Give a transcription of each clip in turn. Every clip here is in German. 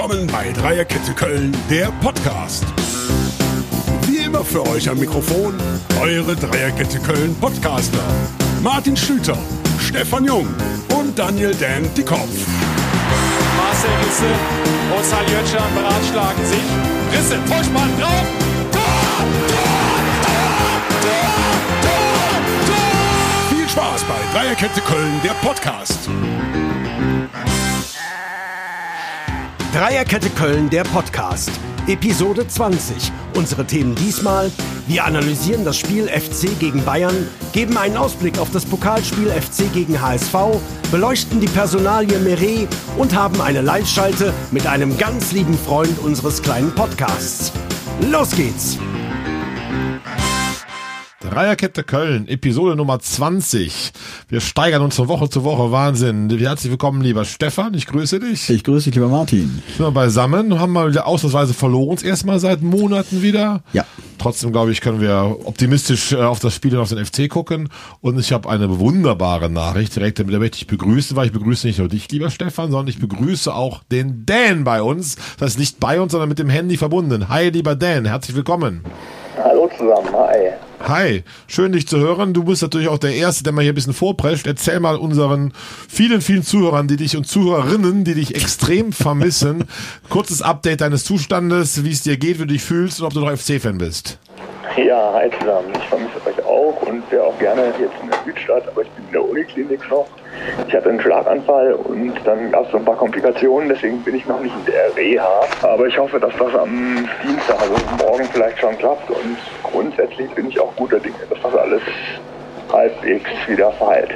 willkommen bei Dreierkette Köln, der Podcast. Wie immer für euch am Mikrofon eure Dreierkette Köln Podcaster. Martin Schlüter, Stefan Jung und Daniel Dan Dickhoff. Marcel Risse und Sali Oetschan beratschlagen sich. Risse, Vollspann drauf. Tor, Tor, Tor, Tor, Tor. Viel Spaß bei Dreierkette Köln, der Podcast. Dreierkette Köln, der Podcast. Episode 20. Unsere Themen diesmal. Wir analysieren das Spiel FC gegen Bayern, geben einen Ausblick auf das Pokalspiel FC gegen HSV, beleuchten die Personalie Meret und haben eine Live-Schalte mit einem ganz lieben Freund unseres kleinen Podcasts. Los geht's! Dreierkette Köln, Episode Nummer 20. Wir steigern uns von Woche zu Woche. Wahnsinn. Herzlich willkommen, lieber Stefan. Ich grüße dich. Ich grüße dich, lieber Martin. Sind wir beisammen, haben mal wieder ausnahmsweise verloren, uns erstmal seit Monaten wieder. Ja. Trotzdem, glaube ich, können wir optimistisch äh, auf das Spiel und auf den FC gucken. Und ich habe eine wunderbare Nachricht direkt, damit möchte ich begrüßen, weil ich begrüße nicht nur dich, lieber Stefan, sondern ich begrüße auch den Dan bei uns. Das ist nicht bei uns, sondern mit dem Handy verbunden. Hi, lieber Dan. Herzlich willkommen. Hallo zusammen, hi. Hi, schön dich zu hören. Du bist natürlich auch der Erste, der mal hier ein bisschen vorprescht. Erzähl mal unseren vielen, vielen Zuhörern, die dich und Zuhörerinnen, die dich extrem vermissen, kurzes Update deines Zustandes, wie es dir geht, wie du dich fühlst und ob du noch FC-Fan bist. Ja, hi zusammen. Ich vermisse euch auch und wäre auch gerne jetzt in der Südstadt, aber ich bin in der Uniklinik noch. Ich hatte einen Schlaganfall und dann gab es so ein paar Komplikationen, deswegen bin ich noch nicht in der Reha. Aber ich hoffe, dass das am Dienstag, also morgen vielleicht schon klappt und grundsätzlich bin ich auch guter Dinge, dass das alles halbwegs wieder verheilt.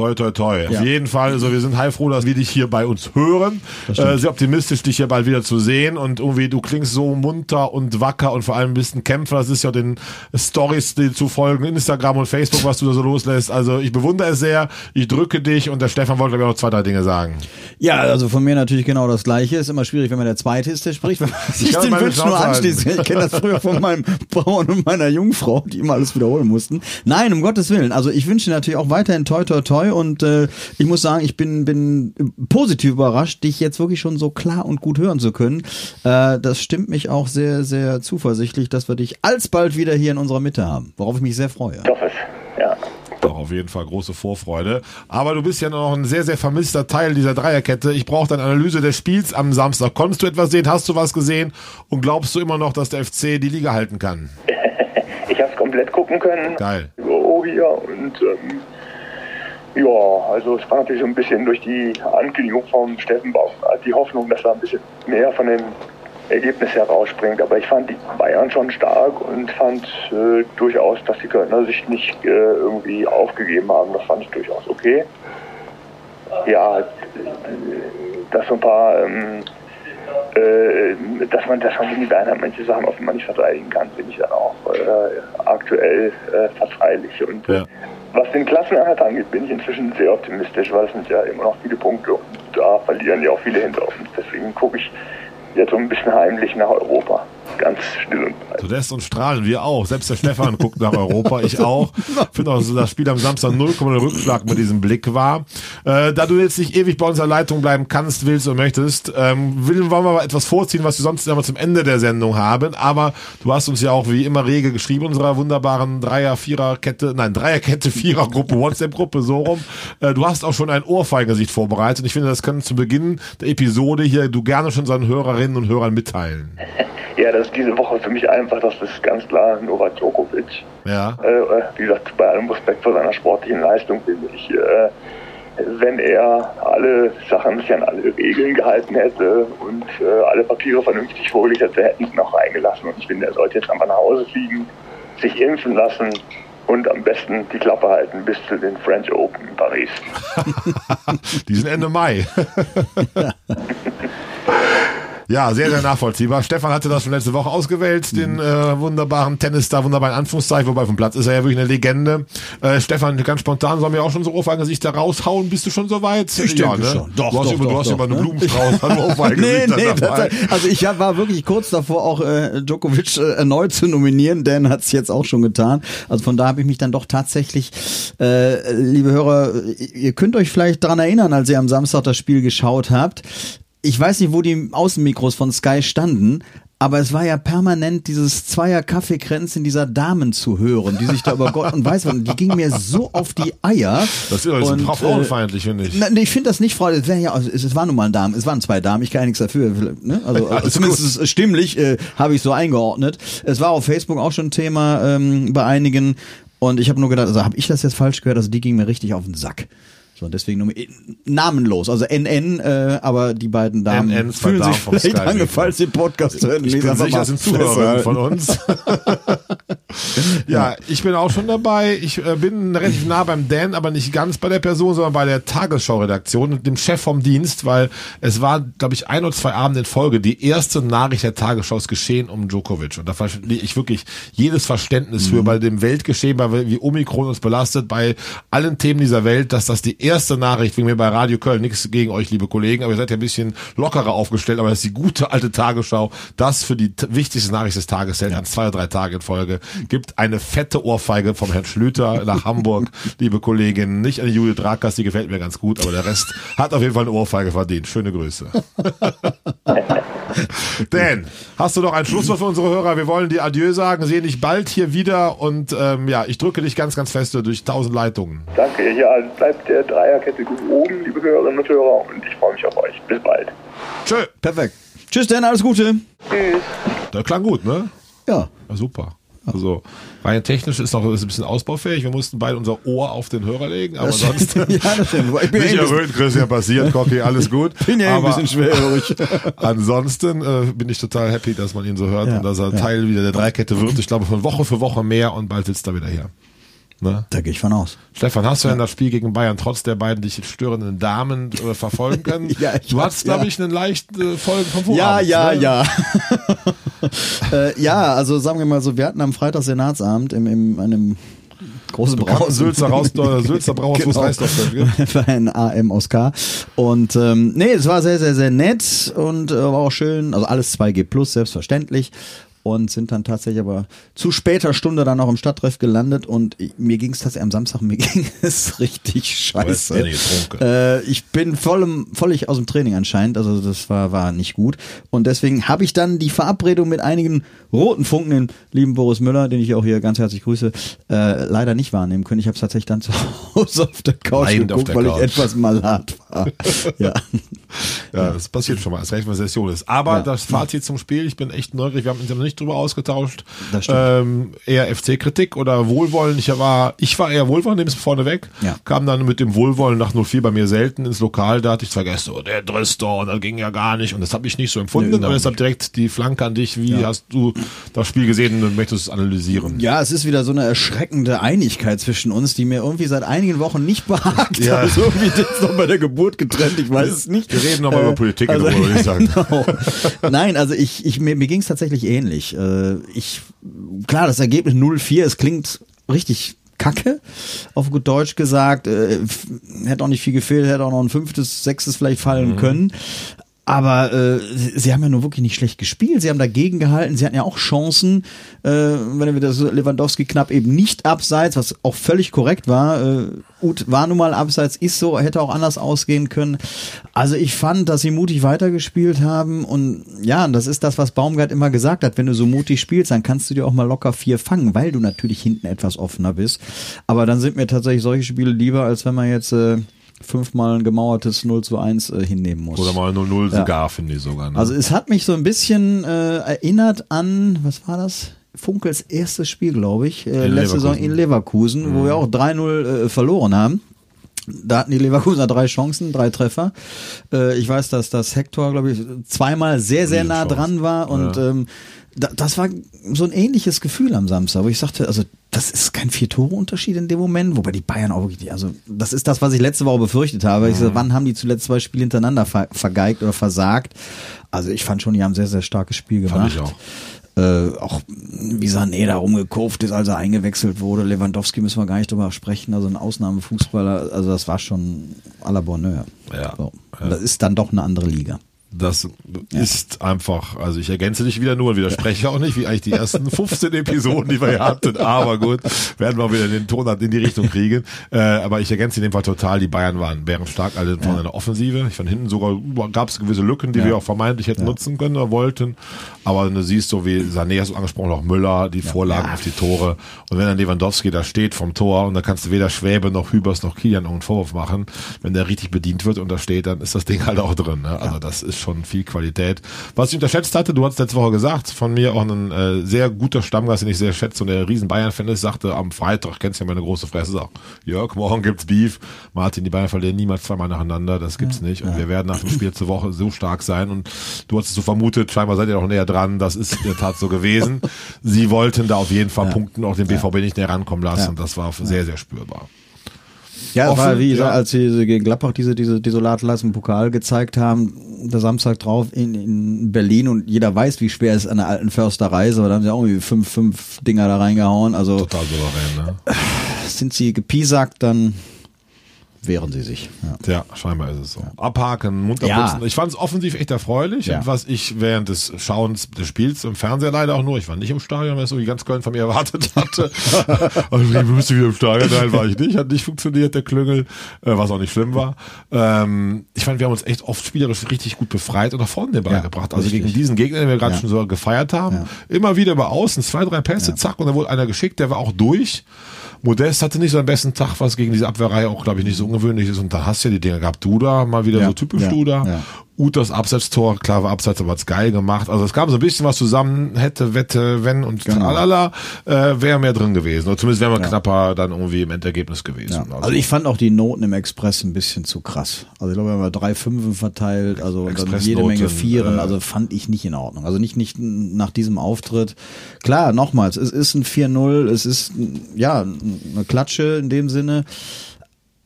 Toi, toi, toi. Ja. Auf jeden Fall, also wir sind heilfroh, dass wir dich hier bei uns hören. Äh, sehr optimistisch, dich hier bald wieder zu sehen. Und irgendwie, du klingst so munter und wacker und vor allem bist ein Kämpfer. Das ist ja den Stories, die zu folgen, Instagram und Facebook, was du da so loslässt. Also ich bewundere es sehr. Ich drücke dich und der Stefan wollte, glaube ich, auch noch zwei, drei Dinge sagen. Ja, also von mir natürlich genau das Gleiche. Ist immer schwierig, wenn man der Zweite ist, der spricht. Wenn man sich den Wunsch nur anschließt. Ich kenne das früher von meinem Bauern und meiner Jungfrau, die immer alles wiederholen mussten. Nein, um Gottes Willen. Also ich wünsche dir natürlich auch weiterhin toi toi toi und äh, ich muss sagen, ich bin, bin positiv überrascht, dich jetzt wirklich schon so klar und gut hören zu können. Äh, das stimmt mich auch sehr, sehr zuversichtlich, dass wir dich alsbald wieder hier in unserer Mitte haben, worauf ich mich sehr freue. Ich hoffe es, ja. Doch, auf jeden Fall große Vorfreude. Aber du bist ja noch ein sehr, sehr vermisster Teil dieser Dreierkette. Ich brauche deine Analyse des Spiels am Samstag. Konntest du etwas sehen? Hast du was gesehen? Und glaubst du immer noch, dass der FC die Liga halten kann? Ich habe es komplett gucken können. Geil. über Oria und ähm, ja, also es war natürlich so ein bisschen durch die Ankündigung vom Steffen Baum die Hoffnung, dass da ein bisschen mehr von dem Ergebnis herausspringt. Aber ich fand die Bayern schon stark und fand äh, durchaus, dass die Kölner sich nicht äh, irgendwie aufgegeben haben. Das fand ich durchaus okay. Ja, äh, dass so ein paar ähm, äh, dass man, dass man gegen die Bayern halt manche Sachen offenbar nicht verteidigen kann, finde ich dann auch äh, aktuell äh, verzeihlich. Und äh, Ja. Was den Klassenerhalt angeht, bin ich inzwischen sehr optimistisch, weil es sind ja immer noch viele Punkte und da verlieren ja auch viele hinter uns. Deswegen gucke ich jetzt so ein bisschen heimlich nach Europa. Ganz still und breit. Du lässt uns strahlen, wir auch. Selbst der Stefan guckt nach Europa, ich auch. Finde auch, dass das Spiel am Samstag 0,0 Rückschlag mit diesem Blick war. Äh, da du jetzt nicht ewig bei unserer Leitung bleiben kannst, willst und möchtest, ähm, will, wollen wir mal etwas vorziehen, was wir sonst immer zum Ende der Sendung haben. Aber du hast uns ja auch wie immer rege geschrieben, unserer wunderbaren Dreier-, Vierer-Kette, nein, Dreierkette, Vierer-Gruppe, WhatsApp-Gruppe, so rum. Äh, du hast auch schon ein Ohrfeigesicht vorbereitet. Und ich finde, das können zu Beginn der Episode hier du gerne schon seinen Hörerinnen und Hörern mitteilen. Ja, das ist diese Woche für mich einfach, das ist ganz klar Novak Djokovic. Ja. Äh, äh, wie gesagt, bei allem Respekt vor seiner sportlichen Leistung finde ich, äh, wenn er alle Sachen sich an alle Regeln gehalten hätte und äh, alle Papiere vernünftig vorgelegt hätte, hätten sie ihn auch reingelassen. Und ich finde, er sollte jetzt einfach nach Hause fliegen, sich impfen lassen und am besten die Klappe halten bis zu den French Open in Paris. Die sind Ende Mai. Ja, sehr, sehr nachvollziehbar. Stefan hatte das schon letzte Woche ausgewählt, den äh, wunderbaren Tennis-Star, wunderbar in Anführungszeichen, wobei vom Platz ist er ja wirklich eine Legende. Äh, Stefan, ganz spontan, sollen wir auch schon so Ohrfeigengesichter raushauen? Bist du schon soweit? Ich denke schon. Doch, du hast doch, über, doch, du hast doch, über eine ne? Blumenstrauß, hallo Nee, Ohrfeigengesichter nee, dabei. das, also ich war wirklich kurz davor, auch äh, Djokovic äh, erneut zu nominieren. Dan hat es jetzt auch schon getan. Also von da habe ich mich dann doch tatsächlich, äh, liebe Hörer, ihr könnt euch vielleicht daran erinnern, als ihr am Samstag das Spiel geschaut habt. Ich weiß nicht, wo die Außenmikros von Sky standen, aber es war ja permanent dieses Zweier Kaffeekränzchen dieser Damen zu hören, die sich da über Gott und weiß die ging mir so auf die Eier. Das ist Und, frauenfeindlich, finde ich. Na, nee, ich finde das nicht, Frau. Es, ja, also, es, es waren nun mal ein Damen, es waren zwei Damen, ich kann ja nichts dafür. Ne? Also, alles zumindest ist es stimmlich äh, habe ich so eingeordnet. Es war auf Facebook auch schon Thema ähm, bei einigen und ich habe nur gedacht, also habe ich das jetzt falsch gehört? Also die ging mir richtig auf den Sack. So, deswegen nur namenlos, also NN, äh, aber die beiden Damen NN, fühlen sich vielleicht angefallen, den Podcast hören. Ich bin sicher, sind Zuhörerinnen von uns. ja, ich bin auch schon dabei. Ich äh, bin relativ nah beim Dan, aber nicht ganz bei der Person, sondern bei der Tagesschau-Redaktion und dem Chef vom Dienst, weil es war, glaube ich, ein oder zwei Abende in Folge die erste Nachricht der Tagesschau ist geschehen um Djokovic. Und da verstehe ich wirklich jedes Verständnis für bei dem Weltgeschehen, bei wie Omikron uns belastet, bei allen Themen dieser Welt, dass das die erste Nachricht, wegen mir bei Radio Köln, nichts gegen euch, liebe Kollegen, aber ihr seid ja ein bisschen lockerer aufgestellt, aber das ist die gute alte Tagesschau, das für die wichtigste Nachricht des Tages hält, an zwei oder drei Tagen in Folge, gibt eine fette Ohrfeige vom Herrn Schlüter nach Hamburg, liebe Kollegin, nicht an die Judith Drakas, die gefällt mir ganz gut, aber der Rest hat auf jeden Fall eine Ohrfeige verdient. Schöne Grüße. Dan, hast du noch ein Schlusswort für unsere Hörer? Wir wollen dir Adieu sagen, sehen dich bald hier wieder und ähm, ja, ich drücke dich ganz, ganz fest durch tausend Leitungen. Danke. Ja, bleibt der Dreierkette gut oben, liebe Hörerinnen und Hörer. Und ich freue mich auf euch. Bis bald. Tschö. Perfekt. Tschüss, Dan, alles Gute. Tschüss. Das klang gut, ne? Ja. War super. Also rein technisch ist noch ist ein bisschen ausbaufähig. Wir mussten beide unser Ohr auf den Hörer legen, aber sonst ja, das stimmt. Ich bin, nicht ein bisschen, erhöht, Christian, passiert, Cocky, alles gut. bin ja ein aber bisschen schwerhörig. ansonsten äh, bin ich total happy, dass man ihn so hört Ja, und dass er ja. Teil wieder der Dreikette wird. Ich glaube von Woche für Woche mehr und bald sitzt er wieder hier. Ne? Da gehe ich von aus. Stefan, hast du denn das Spiel gegen Bayern trotz der beiden dich störenden Damen äh, verfolgen können? Ja, ich du hab- hattest, glaube ja. ich, einen leichten äh, Folgen vom Vorabend. Ja, ja, ne? ja. äh, ja, also sagen wir mal so, wir hatten am Freitag Senatsabend im, im einem großen Braus. Sülzer, raus, äh, Sülzer Brauhaus, Genau. Für ein AM aus K. Und ähm, nee, es war sehr, sehr, sehr nett und äh, war auch schön. Also alles 2G plus, selbstverständlich. Und sind dann tatsächlich aber zu später Stunde dann auch im Stadttreff gelandet und mir ging es tatsächlich am Samstag, mir ging es richtig scheiße. Äh, ich bin voll im, völlig aus dem Training anscheinend, also das war, war nicht gut. Und deswegen habe ich dann die Verabredung mit einigen roten Funken, den lieben Boris Müller, den ich auch hier ganz herzlich grüße, äh, leider nicht wahrnehmen können. Ich habe es tatsächlich dann zu Hause auf der Couch Leidend geguckt, der weil Couch. ich etwas malat war. ja. Ja, das passiert schon mal, als recht mal Session ist. Aber Ja. das Fazit zum Spiel, ich bin echt neugierig, wir haben uns ja noch nicht drüber ausgetauscht. Das stimmt. Ähm, eher FC-Kritik oder Wohlwollen. Ich war, ich war eher Wohlwollen, nehme es vorneweg. Ja. Kam dann mit dem Wohlwollen nach 04 bei mir selten ins Lokal, da hatte ich zwar gestern, oh, der Drister und das ging ja gar nicht und das habe ich nicht so empfunden, Nee, überhaupt aber deshalb direkt die Flanke an dich. Wie hast du das Spiel gesehen und möchtest es analysieren? Ja, es ist wieder so eine erschreckende Einigkeit zwischen uns, die mir irgendwie seit einigen Wochen nicht behagt. Ja. Also irgendwie jetzt noch bei der Geburt getrennt, ich weiß es nicht. Wir reden noch mal Äh, über Politik, in also, Ruhe, würde ich sagen. Genau. Nein, also ich, ich mir, mir ging es tatsächlich ähnlich. Äh, Ich klar, das Ergebnis 0-4, es klingt richtig kacke, auf gut Deutsch gesagt. Äh, hätte auch nicht viel gefehlt, hätte auch noch ein fünftes, sechstes vielleicht fallen können. Aber äh, sie, haben ja nur wirklich nicht schlecht gespielt. Sie haben dagegen gehalten. Sie hatten ja auch Chancen. Äh, wenn wir das Lewandowski knapp eben nicht abseits, was auch völlig korrekt war. Äh, Ut war nun mal abseits, ist so, hätte auch anders ausgehen können. Also ich fand, dass sie mutig weitergespielt haben. Und ja, das ist das, was Baumgart immer gesagt hat. Wenn du so mutig spielst, dann kannst du dir auch mal locker vier fangen, weil du natürlich hinten etwas offener bist. Aber dann sind mir tatsächlich solche Spiele lieber, als wenn man jetzt äh, fünfmal ein gemauertes 0 zu 1 äh, hinnehmen muss. Oder mal 0-0 Ja. sogar, finde ich sogar. Ne? Also es hat mich so ein bisschen äh, erinnert an, was war das? Funkels erstes Spiel, glaube ich, äh, In letzte Saison Leverkusen. in Leverkusen, wo wir auch 3-0 äh, verloren haben. Da hatten die Leverkusener drei Chancen, drei Treffer. Äh, ich weiß, dass das Hector, glaube ich, zweimal sehr, sehr nah dran war und ähm, da, das war so ein ähnliches Gefühl am Samstag, wo ich sagte, also das ist kein Vier-Tore-Unterschied in dem Moment, wobei die Bayern auch wirklich, also das ist das, was ich letzte Woche befürchtet habe. Ich Mhm. sagte, wann haben die zuletzt zwei Spiele hintereinander ver vergeigt oder versagt? Also ich fand schon, die haben ein sehr, sehr starkes Spiel gemacht. Fand ich auch. Äh, auch wie Sané da rumgekurft ist, als er eingewechselt wurde. Lewandowski müssen wir gar nicht drüber sprechen. Also ein Ausnahmefußballer. Also das war schon à la Bonheur. Ja. So. Und Das ist dann doch eine andere Liga. Das ist einfach, also ich ergänze dich wieder nur und widerspreche auch nicht, wie eigentlich die ersten 15 Episoden, die wir hier hatten, aber gut, werden wir wieder den Ton in die Richtung kriegen. Äh, aber ich ergänze in dem Fall total, die Bayern waren, wären stark alle von einer Offensive. Ich fand hinten sogar gab es gewisse Lücken, die wir auch vermeintlich hätten nutzen können oder wollten. Aber du siehst so wie Sané hast du angesprochen, auch Müller, die Vorlagen auf die Tore. Und wenn dann Lewandowski da steht vom Tor und da kannst du weder Schwäbe noch Hübers noch Kilian irgendeinen Vorwurf machen, wenn der richtig bedient wird und da steht, dann ist das Ding halt auch drin. Ne? Also das ist schon viel Qualität. Was ich unterschätzt hatte, du hast letzte Woche gesagt, von mir auch ein äh, sehr guter Stammgast, den ich sehr schätze und der riesen Bayern-Fan ist, sagte am Freitag, kennst du ja meine große Fresse, sagt, Jörg, morgen gibt's Beef. Martin, die Bayern verlieren niemals zweimal nacheinander, das gibt's nicht. Und wir werden nach dem Spiel zur Woche so stark sein und du hast es so vermutet, scheinbar seid ihr noch näher dran, das ist in der Tat so gewesen. Sie wollten da auf jeden Fall punkten, auch den BVB nicht näher rankommen lassen und das war sehr, sehr spürbar. Ja, Offen, war wie gesagt, ja. als sie gegen Gladbach diese, diese Desolatleistung im Pokal gezeigt haben, der Samstag drauf in, in Berlin und jeder weiß, wie schwer es ist an der alten Försterei, aber da haben sie auch irgendwie fünf, fünf Dinger da reingehauen. Also Total souverän, ne? sind sie gepiesackt, dann wehren sie sich. Ja. Ja, scheinbar ist es so. Abhaken, Mund Ja. Ich fand es offensiv echt erfreulich. Ja. Und was ich während des Schauens des Spiels im Fernseher leider auch nur, ich war nicht im Stadion, weil es so wie ganz Köln von mir erwartet hatte. also ich müsste wieder im Stadion, nein, war ich nicht. Hat nicht funktioniert, der Klüngel, äh, was auch nicht schlimm war. Ähm, ich fand, wir haben uns echt oft spielerisch richtig gut befreit und nach vorne den Ball Ja, gebracht. Also richtig. gegen diesen Gegner, den wir gerade schon so gefeiert haben, immer wieder über außen, zwei, drei Pässe, zack, und dann wurde einer geschickt, der war auch durch. Modest hatte nicht so einen besten Tag, was gegen diese Abwehrreihe auch, glaube ich, nicht so ungewöhnlich ist. Und da hast du ja die Dinge gehabt. Duda, mal wieder Ja, so typisch ja, Duda. ja. Utas Absetztor, klar war Abseits, aber hat's geil gemacht. Also es kam so ein bisschen was zusammen, hätte, wette, wenn und Genau. tralala, äh, wäre mehr drin gewesen. Oder zumindest wäre man knapper dann irgendwie im Endergebnis gewesen. Ja. Also ich fand auch die Noten im Express ein bisschen zu krass. Also ich glaube, wir haben drei Fünfen verteilt, also dann jede Menge Vieren, äh, also fand ich nicht in Ordnung. Also nicht, nicht nach diesem Auftritt. Klar, nochmals, es ist ein 4-0, es ist, ja, eine Klatsche in dem Sinne.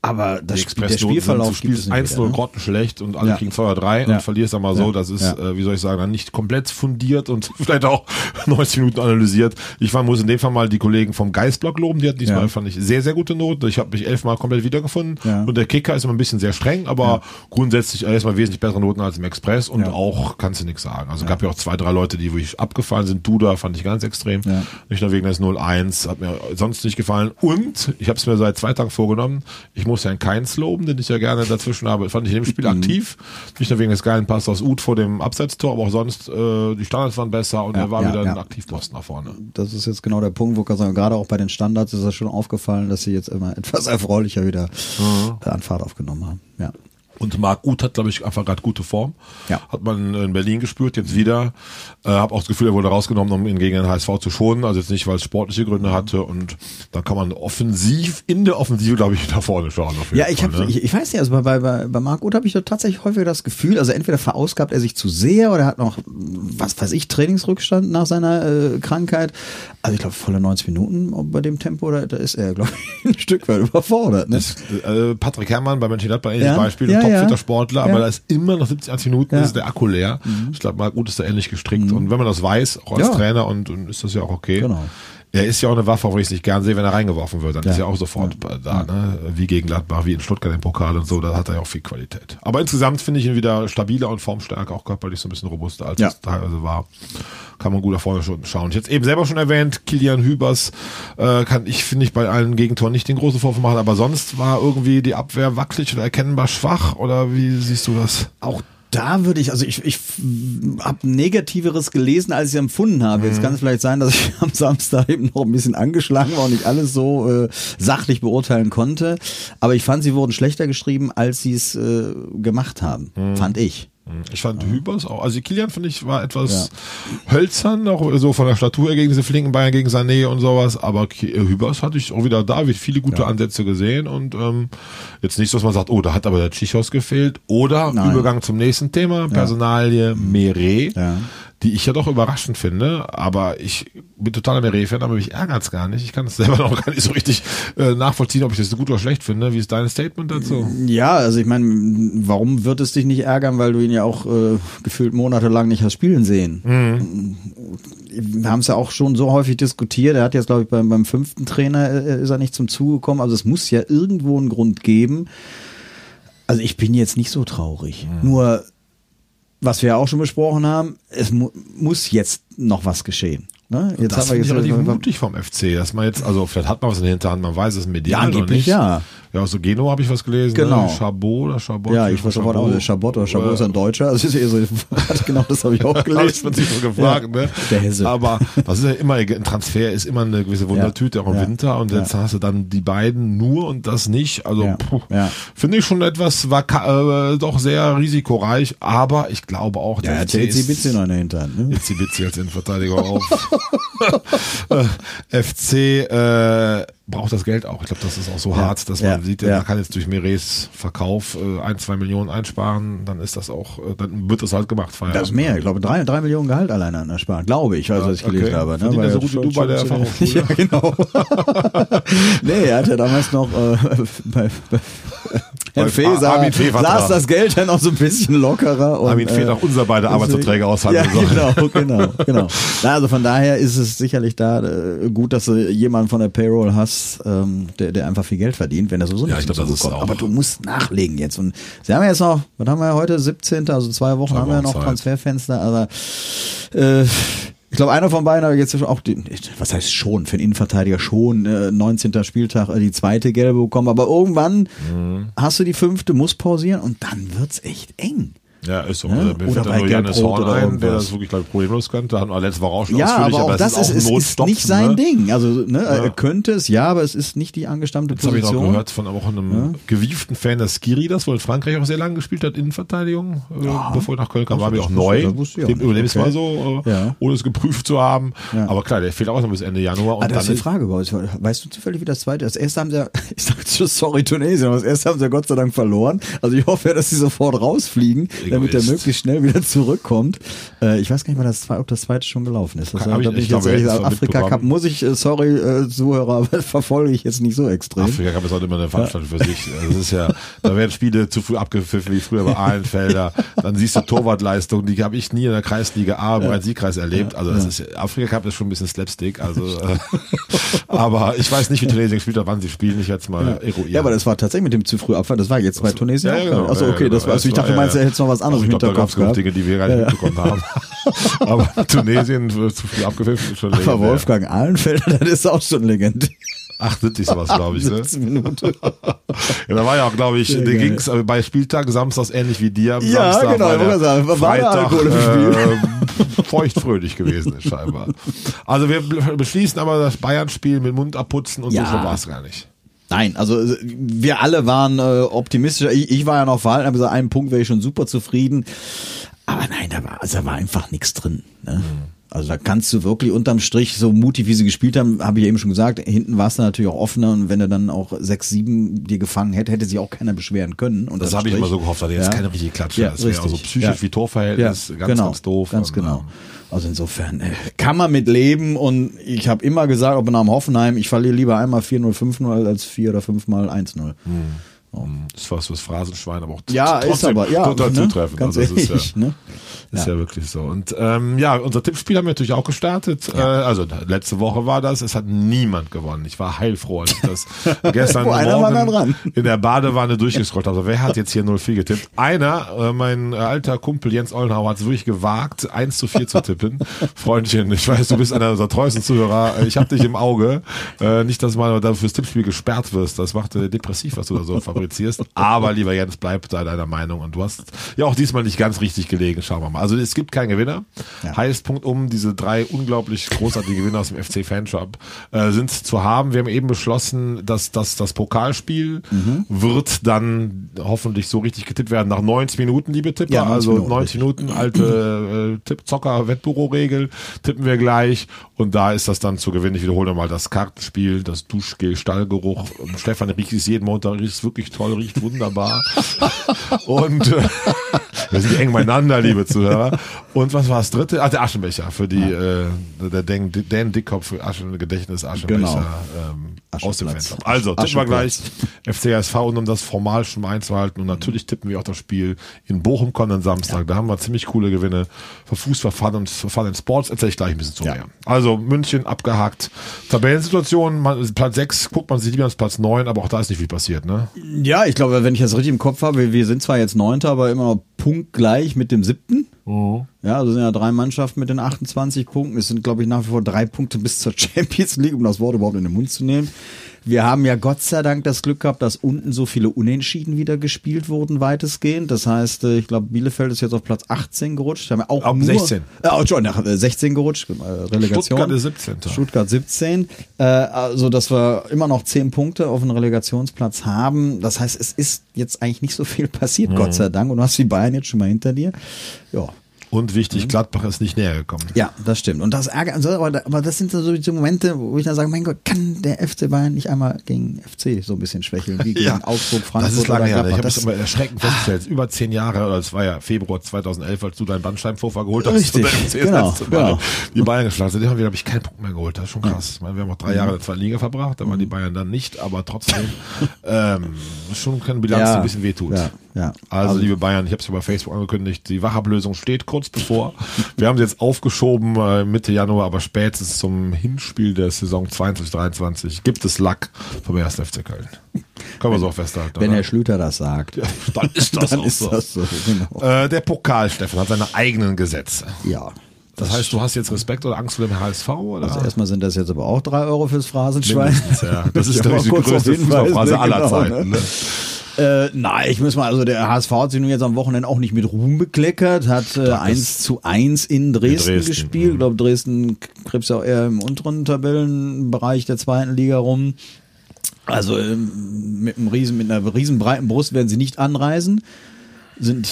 Aber das, Spiel- der Spielverlauf sind, du spielst nicht 1-0 wieder, ne? grottenschlecht und alle Ja. kriegen 2-3 Ja. und verlierst dann mal so. Ja. Das ist, äh, wie soll ich sagen, dann nicht komplett fundiert und vielleicht auch 90 Minuten analysiert. Ich fand, muss in dem Fall mal die Kollegen vom Geistblock loben. Die hatten diesmal, fand ich, sehr, sehr gute Noten. Ich habe mich elfmal komplett wiedergefunden. Und der Kicker ist immer ein bisschen sehr streng, aber grundsätzlich erstmal wesentlich bessere Noten als im Express und auch kannst du nichts sagen. Also gab ja auch zwei, drei Leute, die wirklich abgefallen sind. Duda fand ich ganz extrem. Nicht nur wegen des 0-1, hat mir sonst nicht gefallen. Und ich habe es mir seit zwei Tagen vorgenommen, ich muss Herrn Keins loben, den ich ja gerne dazwischen habe. Fand ich in dem Spiel Mhm. aktiv. Nicht nur wegen des geilen Pass aus Uth vor dem Absetztor, aber auch sonst, äh, die Standards waren besser und Ja, er war ja, wieder ja. ein Aktivposten nach vorne. Das ist jetzt genau der Punkt, wo ich kann sagen, gerade auch bei den Standards ist das schon aufgefallen, dass sie jetzt immer etwas erfreulicher wieder Mhm. an Fahrt aufgenommen haben. Ja. Und Marc Uth hat, glaube ich, einfach gerade gute Form. Ja. Hat man in Berlin gespürt, jetzt wieder. Äh, habe auch das Gefühl, er wurde rausgenommen, um ihn gegen den HSV zu schonen. Also jetzt nicht, weil es sportliche Gründe hatte. Und da kann man offensiv, in der Offensive, glaube ich, nach vorne schauen. Ja, ich, Fall, hab, ne? ich, ich weiß nicht, also bei, bei, bei, Marc Uth habe ich da tatsächlich häufiger das Gefühl, also entweder verausgabt er sich zu sehr oder er hat noch, was weiß ich, Trainingsrückstand nach seiner äh, Krankheit. Also ich glaube, volle 90 Minuten bei dem Tempo, da, da ist er, glaube ich, ein Stück weit überfordert. Ne? Das, äh, Patrick Herrmann bei Mönchengladbach, ähnliches Ja, Beispiel, ja. Topfitter Sportler, aber da ist immer noch 70, 80 Minuten. Mhm. ist der Akku leer. Ich glaube, Marc Uth ist da ähnlich gestrickt. Und wenn man das weiß, auch als. Trainer, und, und ist das ja auch okay. Genau. Er ist ja auch eine Waffe, wo ich es nicht gern sehe, wenn er reingeworfen wird. Dann Ja. ist er auch sofort da, ne? Wie gegen Gladbach, wie in Stuttgart im Pokal und so. Da hat er ja auch viel Qualität. Aber insgesamt finde ich ihn wieder stabiler und formstärker, auch körperlich so ein bisschen robuster, als Ja. es teilweise war. Kann man gut nach vorne schon schauen. Ich jetzt eben selber schon erwähnt, Kilian Hübers äh, kann ich, finde ich, bei allen Gegentoren nicht den großen Vorwurf machen, aber sonst war irgendwie die Abwehr wackelig oder erkennbar schwach oder wie siehst du das? Auch da würde ich, also ich, ich habe Negativeres gelesen, als ich empfunden habe. Jetzt kann es vielleicht sein, dass ich am Samstag eben noch ein bisschen angeschlagen war und nicht alles so äh, sachlich beurteilen konnte. Aber ich fand, sie wurden schlechter geschrieben, als sie es äh, gemacht haben. Fand ich. Ich fand Hübers auch, also Kilian finde ich war etwas hölzern, auch so von der Statur her gegen diese flinken Bayern, gegen Sané und sowas, aber äh, Hübers hatte ich auch wieder da, wie viele gute Ansätze gesehen und ähm, jetzt nicht, dass man sagt, oh, da hat aber der Tschichos gefehlt oder Nein. Übergang zum nächsten Thema, Personalie Ja. Die ich ja doch überraschend finde, aber ich bin totaler Meret-Fan, aber mich ärgert's gar nicht. Ich kann es selber noch gar nicht so richtig äh, nachvollziehen, ob ich das gut oder schlecht finde. Wie ist dein Statement dazu? Ja, also ich meine, warum wird es dich nicht ärgern, weil du ihn ja auch äh, gefühlt monatelang nicht hast spielen sehen? Wir haben es ja auch schon so häufig diskutiert. Er hat jetzt, glaube ich, beim, beim fünften Trainer äh, ist er nicht zum Zuge gekommen. Also es muss ja irgendwo einen Grund geben. Also ich bin jetzt nicht so traurig. Nur was wir ja auch schon besprochen haben, es mu muss jetzt noch was geschehen. Ne? Jetzt das haben wir finde ich jetzt relativ mutig vom FC, dass man jetzt, also vielleicht hat man was in der Hinterhand, man weiß es medial Ja, angeblich nicht. ja. Ja, aus so Genua habe ich was gelesen. Genau. Ne? Chabot oder Chabot? ja, ich weiß sofort auch, der Chabot oder Chabot ist ein Deutscher. Das ist eher so, genau, das habe ich auch Habe ich gelesen. man sich so gefragt, Ja, ne? Der Hesse. Aber was ist ja immer, ein Transfer ist immer eine gewisse Wundertüte, auch im Ja. Winter. Und jetzt hast du dann die beiden nur und das nicht. Also Ja. Ja. finde ich schon etwas, war äh, doch sehr risikoreich. Aber ich glaube auch, ja, er hat FC jetzt die ist- Bitze noch in der Hinterhand. Ne? Jetzt die Witze als Innenverteidiger auf. FC äh, braucht das Geld auch. Ich glaube, das ist auch so hart, dass man ja, sieht, ja. er kann jetzt durch Mires Verkauf äh, ein, zwei Millionen einsparen, dann ist das auch, äh, dann wird das halt gemacht. Feierabend. Das ist mehr, ich glaube, drei, drei Millionen Gehalt alleine an der Sparen, glaube ich, also was ich okay. gelesen habe. Ne? Weil so gut wie du bei der Fachhochschule? Ja, genau. nee, er hat ja damals noch äh, bei, bei Herr Bei Fee saß das Geld dann auch so ein bisschen lockerer. Und, Armin Fee äh, auch unser beide Arbeitsverträge aushandeln Ja, soll. genau, genau, genau. Na, also von daher ist es sicherlich da äh, gut, dass du jemanden von der Payroll hast, ähm, der, der einfach viel Geld verdient, wenn er so Ja, ich glaub, das ist kommt. auch- Aber du musst nachlegen jetzt. Und sie haben ja jetzt noch, was haben wir heute, 17., also zwei Wochen Zwei haben wir ja Wochen noch Zeit. Transferfenster, aber äh, ich glaube, einer von beiden hat jetzt auch den, was heißt schon, für einen Innenverteidiger schon, äh, 19. Spieltag äh, die zweite gelbe bekommen, aber irgendwann Mhm. hast du die fünfte, musst pausieren und dann wird's echt eng. Ja, ist so. Ja? Also, Mir Oder bei nur Janis Horn oder ein, der das wirklich, glaube ich, problemlos könnte. Hatten wir letzte Woche auch schon Ja, ausführlich, aber auch das es ist, ist, ist nicht sein ne? Ding. Also, ne, Ja. er könnte es, ja, aber es ist nicht die angestammte Das habe ich noch Position. gehört von auch einem gewieften Fan, der Skiri, das wohl in Frankreich auch sehr lange gespielt hat, Innenverteidigung, äh, bevor er nach Köln kam, war mir auch das neu. das Dem überlebe ich mal so, äh, Ja. ohne es geprüft zu haben. Ja. Aber klar, der fehlt auch noch bis Ende Januar. Und Ah, das ist die Frage. Weißt du zufällig, wie das zweite ist? Das erste haben sie ja, ich sag sorry, Tunesien, aber das erste haben sie ja Gott sei Dank verloren. Also ich hoffe ja, dass sie sofort rausfliegen, damit er Egoist. möglichst schnell wieder zurückkommt. Äh, ich weiß gar nicht mal, das zwei, ob das zweite schon gelaufen ist. Das, da ich- bin ich ich jetzt ehrlich gesagt, Afrika Cup muss ich, äh, sorry, äh, Zuhörer, aber verfolge ich jetzt nicht so extrem. Afrika Cup ist halt immer eine Veranstaltung für sich. Also Das ist ja, da werden Spiele zu früh abgepfiffen, wie früher bei Ahlenfelder. Dann siehst du Torwartleistung, die habe ich nie in der Kreisliga A im Rhein-Sieg-Kreis erlebt. Also das ist, Afrika Cup ist schon ein bisschen Slapstick. Also, äh, aber ich weiß nicht, wie Tunesien gespielt hat, wann sie spielen. Ich es mal eruieren. Ja, aber das war tatsächlich mit dem zu früh Abfall. Das war jetzt bei Tunesien Ja, auch. ja, genau. Ja, okay, ja, das genau. war, also ich Das dachte, du meinst, ja, er hätte noch was anderes ich im glaube, da Hinterkopf genug gehabt. Dinge, die wir gar nicht mitbekommen haben. aber Tunesien wird zu früh abgepfiffen. ist schon Aber legendär. Wolfgang Ahlenfelder, das ist auch schon legendär. 78 sowas, glaube ich. Ne? 17 Minuten. Ja, da war ja auch, glaube ich, da geil. ging's äh, bei Spieltag samstags ähnlich wie dir am Ja, Samstag. genau, wollte der sagen, war Freitag äh, feuchtfröhlich gewesen ist scheinbar. Also wir be- beschließen aber das Bayern-Spiel mit Mund abputzen und Ja. so war es gar nicht. Nein, also äh, wir alle waren äh, optimistischer. Ich, ich war ja noch verhalten, habe gesagt, einen Punkt wäre ich schon super zufrieden. Aber nein, da war, also da war einfach nichts drin. Ne? Also da kannst du wirklich unterm Strich, so mutig wie sie gespielt haben, habe ich eben schon gesagt, hinten war es dann natürlich auch offener und wenn er dann auch 6-7 dir gefangen hätte, hätte sich auch keiner beschweren können. Das habe ich immer so gehofft, dass jetzt Ja. keine richtige Klatsche. Ja, das wäre richtig. so psychisch Ja. wie Torverhältnis, Ja, ganz, genau, ganz doof. Ganz Und, genau. Also insofern äh, kann man mit leben und ich habe immer gesagt, ob nach dem Hoffenheim, ich verliere lieber einmal 4-0, 5-0 als 4 oder 5 mal 1-0. Das ist fast das Phrasenschwein, aber auch Ja, ist trotzdem aber, ja, total ne? zutreffend. Ganz also, das ist ehrlich, ja, ne? Ist ja. wirklich so. Und ähm, ja, unser Tippspiel haben wir natürlich auch gestartet. Äh, also letzte Woche war das. Es hat niemand gewonnen. Ich war heilfroh, als ich das gestern war Morgen in der Badewanne durchgescrollt habe. Also, wer hat jetzt hier 0-4 getippt? Einer, äh, mein äh, alter Kumpel Jens Ollenhauer, hat es wirklich gewagt, 1 zu 4 zu tippen. Freundchen, ich weiß, du bist einer unserer treuesten Zuhörer. Ich habe dich im Auge. Äh, nicht, dass du mal dafür fürs Tippspiel gesperrt wirst. Das macht äh, depressiv, was du da so fabrizierst. Aber lieber Jens, bleib bei deiner Meinung. Und du hast ja auch diesmal nicht ganz richtig gelegen. Schauen wir mal. Also es gibt keinen Gewinner. Ja. Heißt, Punkt um, diese drei unglaublich großartigen Gewinner aus dem FC Fanshop äh, sind zu haben. Wir haben eben beschlossen, dass, dass das Pokalspiel Mhm. wird dann hoffentlich so richtig getippt werden nach 90 Minuten, liebe Tipper. Ja, 90 also Minuten, 90 Minuten alte äh, Tipp-Zocker-Wettbüro-Regel tippen wir gleich. Und da ist das dann zu gewinnen. Ich wiederhole nochmal das Kartenspiel, das Duschgel, Stallgeruch. Stefan riecht es jeden Montag, riecht es wirklich toll, riecht wunderbar. Und äh, wir sind eng beieinander, liebe Zuhörer. Und was war das dritte? Ah, der Aschenbecher für die, äh, der Dan, Dan Dickkopf für Aschen, Gedächtnis Aschenbecher Genau. ähm, aus dem. Fanclub. Also, tippen wir gleich. FCSV und um das formal schon mal einzuhalten. Und natürlich tippen wir auch das Spiel in Bochum kommenden Samstag. Da haben wir ziemlich coole Gewinne für Fußball, Fun und Fun and Sports. Erzähl ich gleich ein bisschen zu Ja. mehr. Also, München abgehakt. Tabellensituation, man, Platz 6 guckt man sich lieber ans Platz 9, aber auch da ist nicht viel passiert, ne? Ja, ich glaube, wenn ich das richtig im Kopf habe, wir, wir sind zwar jetzt Neunter, aber immer noch punktgleich mit dem siebten. Mhm. Ja, also sind ja drei Mannschaften mit den 28 Punkten. Es sind, glaube ich, nach wie vor drei Punkte bis zur Champions League, um das Wort überhaupt in den Mund zu nehmen. Wir haben ja Gott sei Dank das Glück gehabt, dass unten so viele Unentschieden wieder gespielt wurden, weitestgehend. Das heißt, äh, ich glaube, Bielefeld ist jetzt auf Platz 18 gerutscht. Haben wir auch Auf nur, 16. Äh, schon, nach äh, 16 gerutscht, äh, Relegation. Stuttgart ist 17. Stuttgart 17. Äh, also, dass wir immer noch 10 Punkte auf den Relegationsplatz haben. Das heißt, es ist jetzt eigentlich nicht so viel passiert, Mhm. Gott sei Dank. Und du hast die Bayern jetzt schon mal hinter dir. Ja. Und wichtig, Gladbach ist nicht näher gekommen. Ja, das stimmt. Und das ärgert, also, aber, das sind so Momente, wo ich dann sage, mein Gott, kann der FC Bayern nicht einmal gegen FC so ein bisschen schwächeln, wie gegen Augsburg, Frankfurt das ist lange her. Ich habe Das- aber erschreckend festgestellt. Es ist Über zehn Jahre, oder es war ja Februar 2011, als du deinen Bandscheibenvorfall geholt hast. Richtig, genau, genau. Die Bayern geschlagen. Seitdem haben wir, glaube ich, keinen Punkt mehr geholt. Das ist schon krass. Ich meine, wir haben auch drei Jahre in der zweiten Liga verbracht, da waren die Bayern dann nicht, aber trotzdem ähm, schon keine Bilanz, Ja, die ein bisschen wehtut. ja, ja. Also, Also- liebe Bayern, ich habe es ja bei Facebook angekündigt, die Wachablösung steht kurz bevor. Wir haben sie jetzt aufgeschoben äh, Mitte Januar, aber spätestens zum Hinspiel der Saison 2023 gibt es Lack vom 1. FC Köln. Können wir so festhalten. Wenn oder? Herr Schlüter das sagt, dann ist das dann auch ist so. das so. Genau. Äh, der Pokal, Stefan, hat seine eigenen Gesetze. Ja. Das heißt, du hast jetzt Respekt oder Angst vor dem HSV? Oder? Also erstmal sind das jetzt aber auch drei Euro fürs Phrasenschwein. Ja. Das ist, Ja, glaube ich, die kurz größte Fußballphrase ne, aller genau, Zeiten. ne? Äh, nein, ich muss mal, also der HSV hat sich nun jetzt am Wochenende auch nicht mit Ruhm bekleckert, hat äh, 1 zu 1 in Dresden, Dresden, gespielt. Ich glaube, Dresden krebs auch eher im unteren Tabellenbereich der zweiten Liga rum. Also ähm, mit einem riesen, mit einer riesen breiten Brust werden sie nicht anreisen. Sind,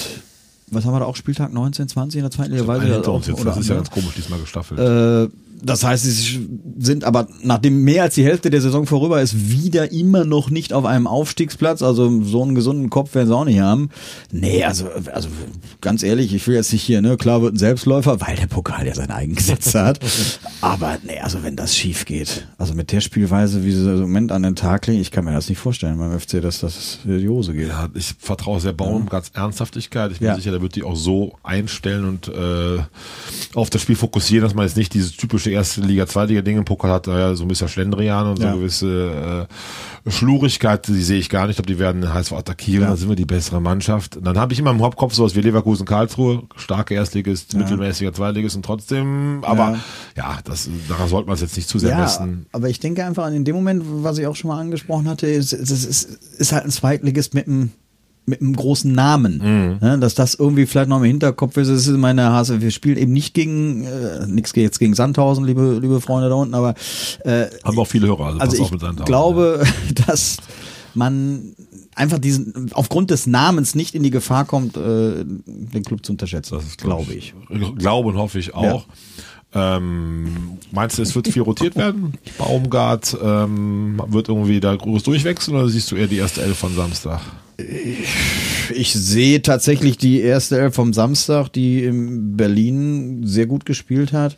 was haben wir da auch, Spieltag 19, 20 in der zweiten Liga? Weiß ich das auch, jetzt. Das ist ja ganz komisch diesmal gestaffelt. Äh, das heißt, sie sind aber, nachdem mehr als die Hälfte der Saison vorüber ist, wieder immer noch nicht auf einem Aufstiegsplatz. Also so einen gesunden Kopf werden sie auch nicht haben. Nee, also, also ganz ehrlich, ich will jetzt nicht hier, ne, klar wird ein Selbstläufer, weil der Pokal ja seine eigenen Gesetze hat. Aber nee, also wenn das schief geht, also mit der Spielweise, wie sie im Moment an den Tag legen, ich kann mir das nicht vorstellen beim FC, dass das in die Hose geht. Ja, ich vertraue sehr Baum ganz Ernsthaftigkeit. Ich bin Ja. sicher, der wird die auch so einstellen und äh, auf das Spiel fokussieren, dass man jetzt nicht dieses typische erste Liga, zweite Liga Ding im Pokal hat, ja, so ein bisschen Schlendrian und so Ja. eine gewisse äh, Schlurigkeit, die sehe ich gar nicht. Ich glaube, die werden heiß attackieren, da sind wir die bessere Mannschaft. Und dann habe ich immer im Hauptkopf sowas wie Leverkusen, Karlsruhe, starke Erstligist, mittelmäßiger Zweitligist und trotzdem, aber ja, das, daran sollte man es jetzt nicht zu sehr Ja, messen. aber ich denke einfach an in dem Moment, was ich auch schon mal angesprochen hatte, ist, ist, ist, ist halt ein Zweitligist mit einem mit einem großen Namen, Mhm. ne, dass das irgendwie vielleicht noch im Hinterkopf ist. Das ist meine Hase. Wir spielen eben nicht gegen äh, nichts jetzt gegen Sandhausen, liebe liebe Freunde da unten, aber äh, Haben auch viele Hörer, also, also ich auf mit Sandhausen. glaube, dass man einfach diesen aufgrund des Namens nicht in die Gefahr kommt, äh, den Club zu unterschätzen. Das ist, glaube ich. Glaube und hoffe ich auch. Ähm, meinst du, es wird viel rotiert werden? Baumgart ähm, wird irgendwie da groß durchwechseln oder siehst du eher die erste Elf von Samstag? Ich sehe tatsächlich die erste Elf vom Samstag, die in Berlin sehr gut gespielt hat,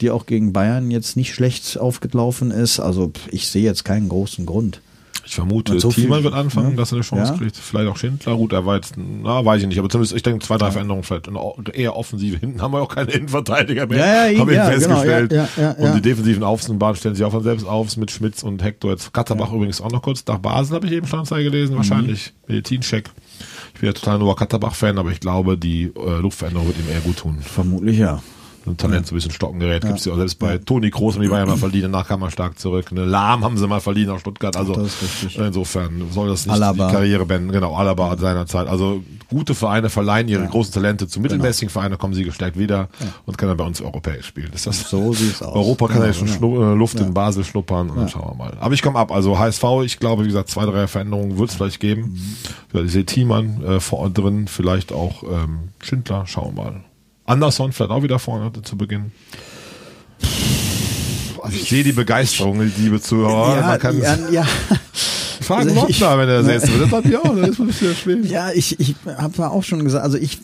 die auch gegen Bayern jetzt nicht schlecht aufgelaufen ist. Also ich sehe jetzt keinen großen Grund. Ich vermute, so Thielmann wird anfangen, ja. dass er eine Chance Ja. kriegt. Vielleicht auch Schindler. Gut, er war jetzt, na, weiß ich nicht. Aber zumindest, ich denke, zwei, drei Veränderungen vielleicht. Eher offensive. Hinten haben wir auch keine Innenverteidiger mehr. Ja, ja, haben wir ja, genau, festgestellt. ja, ja, ja, und ja. die defensiven Außenbahnen stellen sich auch von selbst auf mit Schmitz und Hector. Jetzt Katterbach übrigens auch noch kurz. Nach Basel habe ich eben Standzeichen gelesen. Mhm. Wahrscheinlich Medizincheck. Ich bin ja total nur Katterbach-Fan, aber ich glaube, die äh, Luftveränderung wird ihm eher gut tun. Vermutlich ja. Ein Talent, so ein bisschen Stocken gerät. Gibt's ja auch selbst bei Toni Kroos, haben die Bayern mal verliehen, danach kam er stark zurück. Eine Lahm haben sie mal verliehen nach Stuttgart. Also das insofern soll das nicht Alaba. die Karriere beenden. Genau, Alaba hat seiner Zeit. Also gute Vereine verleihen ihre großen Talente zu mittelmäßigen Vereinen, kommen sie gestärkt wieder und können dann bei uns europäisch spielen. Ist das So sieht's aus. Europa kann Genau, ja schon genau. schnu äh, Luft in Basel schnuppern und dann schauen wir mal. Aber ich komme ab. Also HSV, ich glaube, wie gesagt, zwei, drei Veränderungen wird es vielleicht geben. Ja, ich sehe Thiemann äh, vor drin, vielleicht auch ähm, Schindler, schauen wir mal. Anderson vielleicht auch wieder vorne zu Beginn. Also ich sehe die Begeisterung, die Liebe Zuhörer. Ja, Man kann ja, ja. fragen also ich- Lottner, wenn er setzt. Das hat ja auch, das ist ein bisschen schwierig. Ja, ich, ich habe auch schon gesagt, also ich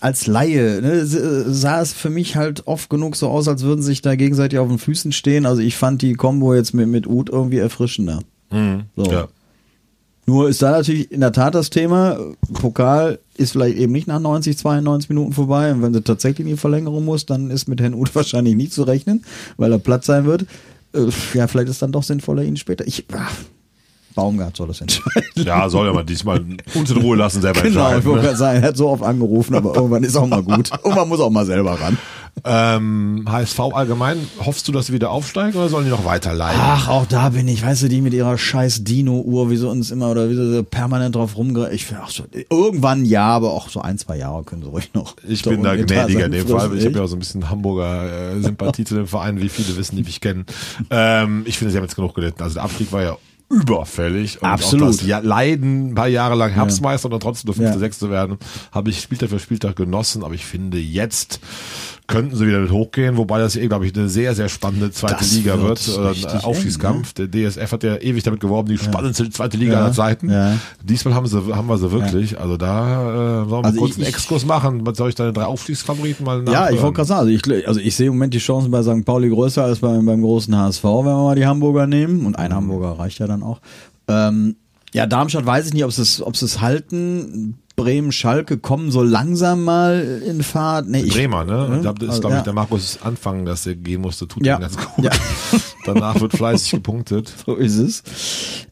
als Laie ne, sah es für mich halt oft genug so aus, als würden sich da gegenseitig auf den Füßen stehen. Also ich fand die Combo jetzt mit, mit Uth irgendwie erfrischender. So. Ja. Nur ist da natürlich in der Tat das Thema, Pokal ist vielleicht eben nicht nach 90, 92 Minuten vorbei. Und wenn sie tatsächlich in die Verlängerung muss, dann ist mit Herrn Uth wahrscheinlich nicht zu rechnen, weil er platt sein wird. Äh, Ja, vielleicht ist dann doch sinnvoller, ihn später. Ich, ah, Baumgart soll das entscheiden. Ja, soll ja mal diesmal uns in Ruhe lassen, selber Genau, ich entscheiden. wollte Ne? sagen, er hat so oft angerufen, aber irgendwann ist auch mal gut. Irgendwann muss auch mal selber ran. Ähm, HSV allgemein, hoffst du, dass sie wieder aufsteigen oder sollen die noch weiter leiden? Ach, auch da bin ich, weißt du, die mit ihrer scheiß Dino-Uhr, wie sie uns immer oder wie sie permanent drauf rumge... Ich finde auch so, irgendwann ja, aber auch so ein, zwei Jahre können sie ruhig noch. Ich bin da gnädiger in dem Fall. Ich habe ja auch so ein bisschen Hamburger äh, Sympathie zu dem Verein, wie viele wissen, die mich kennen. Ähm, ich finde, sie haben jetzt genug gelitten. Also der Abstieg war ja überfällig. Und Absolut. Auch das ja, Leiden, ein paar Jahre lang Herbstmeister und dann trotzdem nur Fünfte, Ja. Sechste werden, habe ich Spieltag für Spieltag genossen. Aber ich finde, jetzt könnten sie wieder mit hochgehen, wobei das eh, glaube ich, eine sehr, sehr spannende zweite Das Liga wird. Oder richtig ein Aufstiegskampf. Der DSF hat ja ewig damit geworben, die spannendste zweite Liga Ja. aller Zeiten. Ja. Diesmal haben, sie, haben wir sie wirklich. Also da äh, sollen wir Also kurz ich- einen Exkurs machen. Was soll ich deine drei Aufstiegsfavoriten mal Ja, ich nachhören? wollte gerade sagen, also ich, also ich sehe im Moment die Chancen bei St. Pauli größer als beim, beim großen HSV, wenn wir mal die Hamburger nehmen. Und Mhm. ein Hamburger reicht ja dann auch. Ähm, ja, Darmstadt weiß ich nicht, ob sie es, ob sie es halten. Bremen, Schalke kommen so langsam mal in Fahrt. Nee, ich, Bremer, ne? Ich glaube, das ist, Also, glaube ich, ja. der Markus Anfang, dass er gehen musste, tut Ja. ihm ganz gut. Ja. Danach wird fleißig gepunktet. So ist es.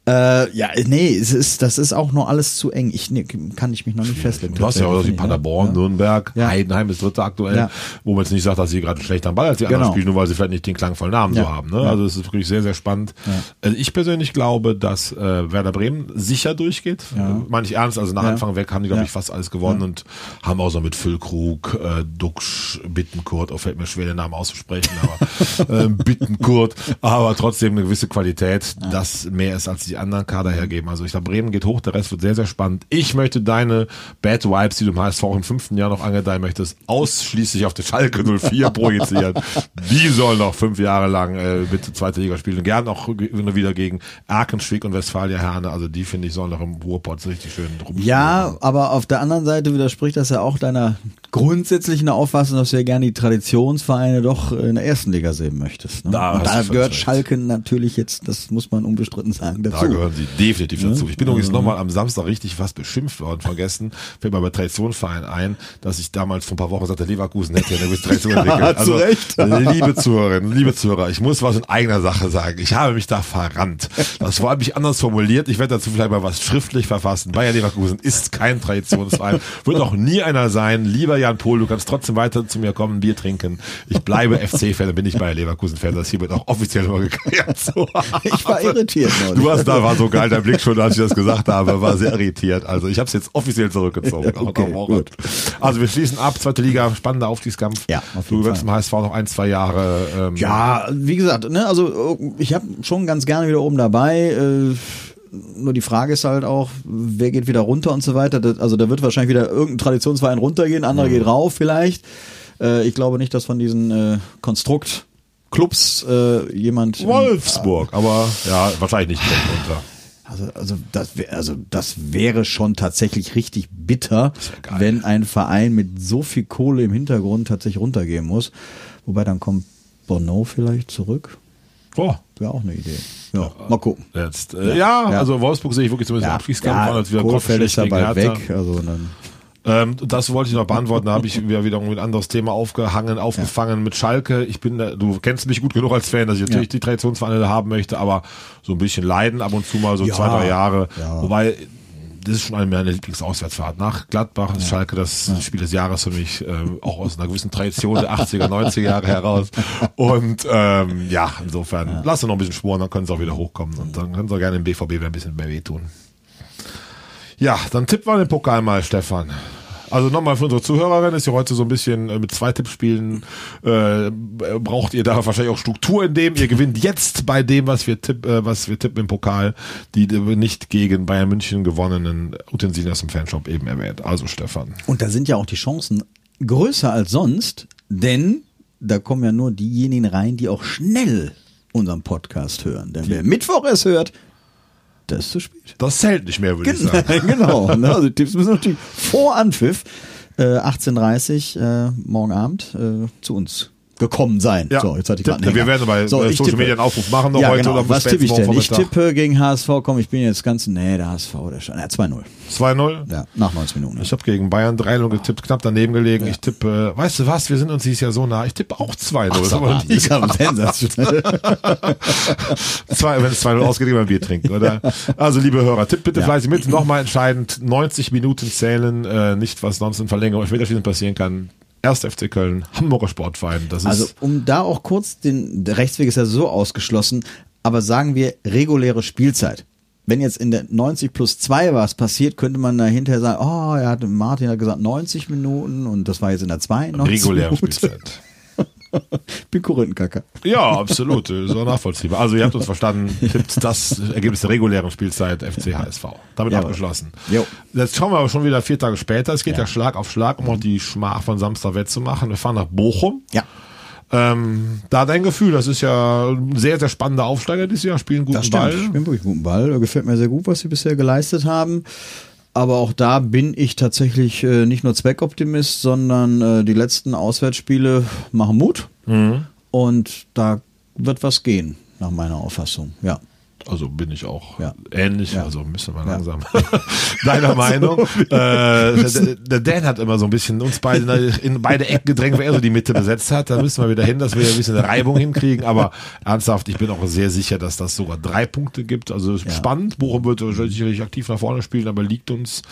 Äh, ja, nee, es ist, das ist auch noch alles zu eng. Ich nee, kann ich mich noch nicht festlegen. Du hast ja auch wie tatsächlich. Paderborn. Nürnberg. Heidenheim ist dritter aktuell, wo man jetzt nicht sagt, dass sie gerade schlechter am Ball als die anderen Genau. spielen, nur weil sie vielleicht nicht den klangvollen Namen so haben. Ne? Also es ist wirklich sehr, sehr spannend. Also ich persönlich glaube, dass äh, Werder Bremen sicher durchgeht. Meine ich ernst, also nach. Anfang weg haben die, glaube Ja. ich, fast alles gewonnen und haben auch so mit Füllkrug, äh, Duxch, Bittenkurt, auch fällt mir schwer, den Namen auszusprechen, aber äh, Bittenkurt, aber trotzdem eine gewisse Qualität, das mehr ist, als die anderen Kader hergeben. Also ich glaube, Bremen geht hoch, der Rest wird sehr, sehr spannend. Ich möchte deine Bad Vibes, die du im HSV im fünften Jahr noch angedeihen möchtest, ausschließlich auf die Schalke 04 projizieren. Die sollen noch fünf Jahre lang äh, bitte zweite Liga spielen. Gern auch wieder gegen Erkenschwick und Westfalia Herne. Also die, finde ich, sollen noch im Ruhrpott richtig schön drum Ja, aber auf der anderen Seite widerspricht das ja auch deiner grundsätzlichen Auffassung, dass du ja gerne die Traditionsvereine doch in der ersten Liga sehen möchtest. Ne? Da da gehört. Schalke natürlich jetzt, das muss man unbestritten sagen, dazu. Da gehören sie definitiv dazu. Ich bin übrigens nochmal am Samstag richtig fast beschimpft worden, vergessen, fällt mir bei Traditionsverein ein, dass ich damals vor ein paar Wochen sagte, Leverkusen hätte ja eine gewisse Tradition entwickelt. zu Recht. liebe Zuhörerinnen, liebe Zuhörer, ich muss was in eigener Sache sagen. Ich habe mich da verrannt. Das war mich anders formuliert. Ich werde dazu vielleicht mal was schriftlich verfassen. Bayer Leverkusen ist kein Traditionsverein, wird auch nie einer sein. Lieber Jan Pohl, du kannst trotzdem weiter zu mir kommen, Bier trinken. Ich bleibe FC-Fan, bin ich Bayer Leverkusen-Fan. Das hier wird auch offiziell immer geklärt. So. Ich war irritiert neulich. Du hast da war so geil, dein Blick schon, als ich das gesagt habe, war sehr irritiert. Also ich habe es jetzt offiziell zurückgezogen. Okay, gut. Also wir schließen ab, zweite Liga, spannender Aufstiegskampf. Ja, auf Du wirst im HSV noch ein, zwei Jahre. Ähm, Ja, wie gesagt, ne, also ich habe schon ganz gerne wieder oben dabei. Äh, nur die Frage ist halt auch, wer geht wieder runter und so weiter. Das, also da wird wahrscheinlich wieder irgendein Traditionsverein runtergehen, anderer geht rauf vielleicht. Äh, ich glaube nicht, dass von diesen äh, Konstrukt-Clubs äh, jemand. Wolfsburg, aber ja, wahrscheinlich nicht runter. Also, also, das wär, also das wäre schon tatsächlich richtig bitter, wenn ein Verein mit so viel Kohle im Hintergrund tatsächlich runtergehen muss. Wobei dann kommt Bono vielleicht zurück. Boah. Wäre auch eine Idee. Ja, mal gucken. Jetzt, äh, ja, Ja. also Wolfsburg sehe ich wirklich zumindest im Abstiegskampf an, als wieder Kohlfeld ist ja bald weg. Also dann, Ähm, das wollte ich noch beantworten. Da habe ich wieder wieder ein anderes Thema aufgehangen, aufgefangen mit Schalke. Ich bin, da- du kennst mich gut genug als Fan, dass ich natürlich Ja. die Traditionsvereine haben möchte, aber so ein bisschen leiden ab und zu mal so Ja. zwei, drei Jahre. Ja. Wobei das ist schon eine meiner Lieblingsauswärtsfahrt. Nach Gladbach ist Schalke das Spiel des Jahres für mich, ähm, auch aus einer gewissen Tradition der 80er, 90er Jahre heraus. Und ähm, ja, insofern, lass uns noch ein bisschen spuren, dann können sie auch wieder hochkommen. Und dann können sie auch gerne im BVB wieder ein bisschen mehr wehtun. Ja, dann tippen wir den Pokal mal, Stefan. Also nochmal für unsere Zuhörerin, ist ja heute so ein bisschen äh, mit zwei Tippspielen, äh, braucht ihr da wahrscheinlich auch Struktur in dem. Ihr gewinnt jetzt bei dem, was wir, tipp, äh, was wir tippen im Pokal, die nicht gegen Bayern München gewonnenen Utensilien aus dem Fanshop eben erwähnt. Also Stefan. und da sind ja auch die Chancen größer als sonst, denn da kommen ja nur diejenigen rein, die auch schnell unseren Podcast hören. Denn wer Mittwoch es hört, das ist zu spät. Das zählt nicht mehr, würde ich sagen. genau. Ne? Also die Tipps müssen natürlich vor Anpfiff äh, 18.30 äh, morgen Abend äh, zu uns gekommen sein. Ja. So, jetzt hatte ich Tipp- gerade wir werden bei, so, äh, ich Social tippe. Media einen Aufruf machen noch ja, heute genau. oder Was tippe ich denn? Ich tippe gegen HSV, komm, ich bin jetzt ganz, nee, der HSV, der schon, ja, 2-0. 2-0. Ja, nach 90 Minuten. Ich habe gegen Bayern 3-0 getippt, knapp daneben gelegen. Ich tippe, weißt du was, wir sind uns dieses Jahr so nah. Ich tippe auch 2-0. Sag mal, ich habe sensationell. Wenn es 2-0 ausgeht, immer ein Bier trinken, oder? Also, liebe Hörer, tippt bitte Ja. fleißig mit. Nochmal entscheidend, 90 Minuten zählen, äh, nicht was sonst in Verlängerung später passieren kann. Erst FC Köln, Hamburger Sportverein. Das ist Also um da auch kurz, den der Rechtsweg ist ja so ausgeschlossen, aber sagen wir reguläre Spielzeit. Wenn jetzt in der 90 plus 2 was passiert, könnte man da hinterher sagen, oh, er hat, Martin hat gesagt 90 Minuten und das war jetzt in der 92 reguläre Minute. Spielzeit. Bin Korinthenkacker. Ja, absolut. Auch nachvollziehbar. Also, ihr habt uns verstanden. Tippt das Ergebnis der regulären Spielzeit FC HSV. Damit Jawohl. abgeschlossen. Jo. Jetzt schauen wir aber schon wieder vier Tage später. Es geht ja, Ja. Schlag auf Schlag, um auch die Schmach von Samstag wettzumachen. Wir fahren nach Bochum. Ja, Ähm, da dein Gefühl, das ist ja ein sehr, sehr spannender Aufsteiger dieses Jahr, spielen guten das stimmt. Ball. Spielen wirklich guten Ball. Gefällt mir sehr gut, was sie bisher geleistet haben. Aber auch da bin ich tatsächlich äh, nicht nur Zweckoptimist, sondern äh, die letzten Auswärtsspiele machen Mut. Mhm. Und da wird was gehen, nach meiner Auffassung. Ja. Also bin ich auch Ja. ähnlich, Ja. also müssen wir langsam. Deiner Meinung? Äh, der, Dan hat immer so ein bisschen uns beide in beide Ecken gedrängt, weil er so die Mitte besetzt hat. Da müssen wir wieder hin, dass wir ein bisschen Reibung hinkriegen. Aber ernsthaft, ich bin auch sehr sicher, dass das sogar drei Punkte gibt. Also spannend. Bochum wird sicherlich aktiv nach vorne spielen, aber liegt uns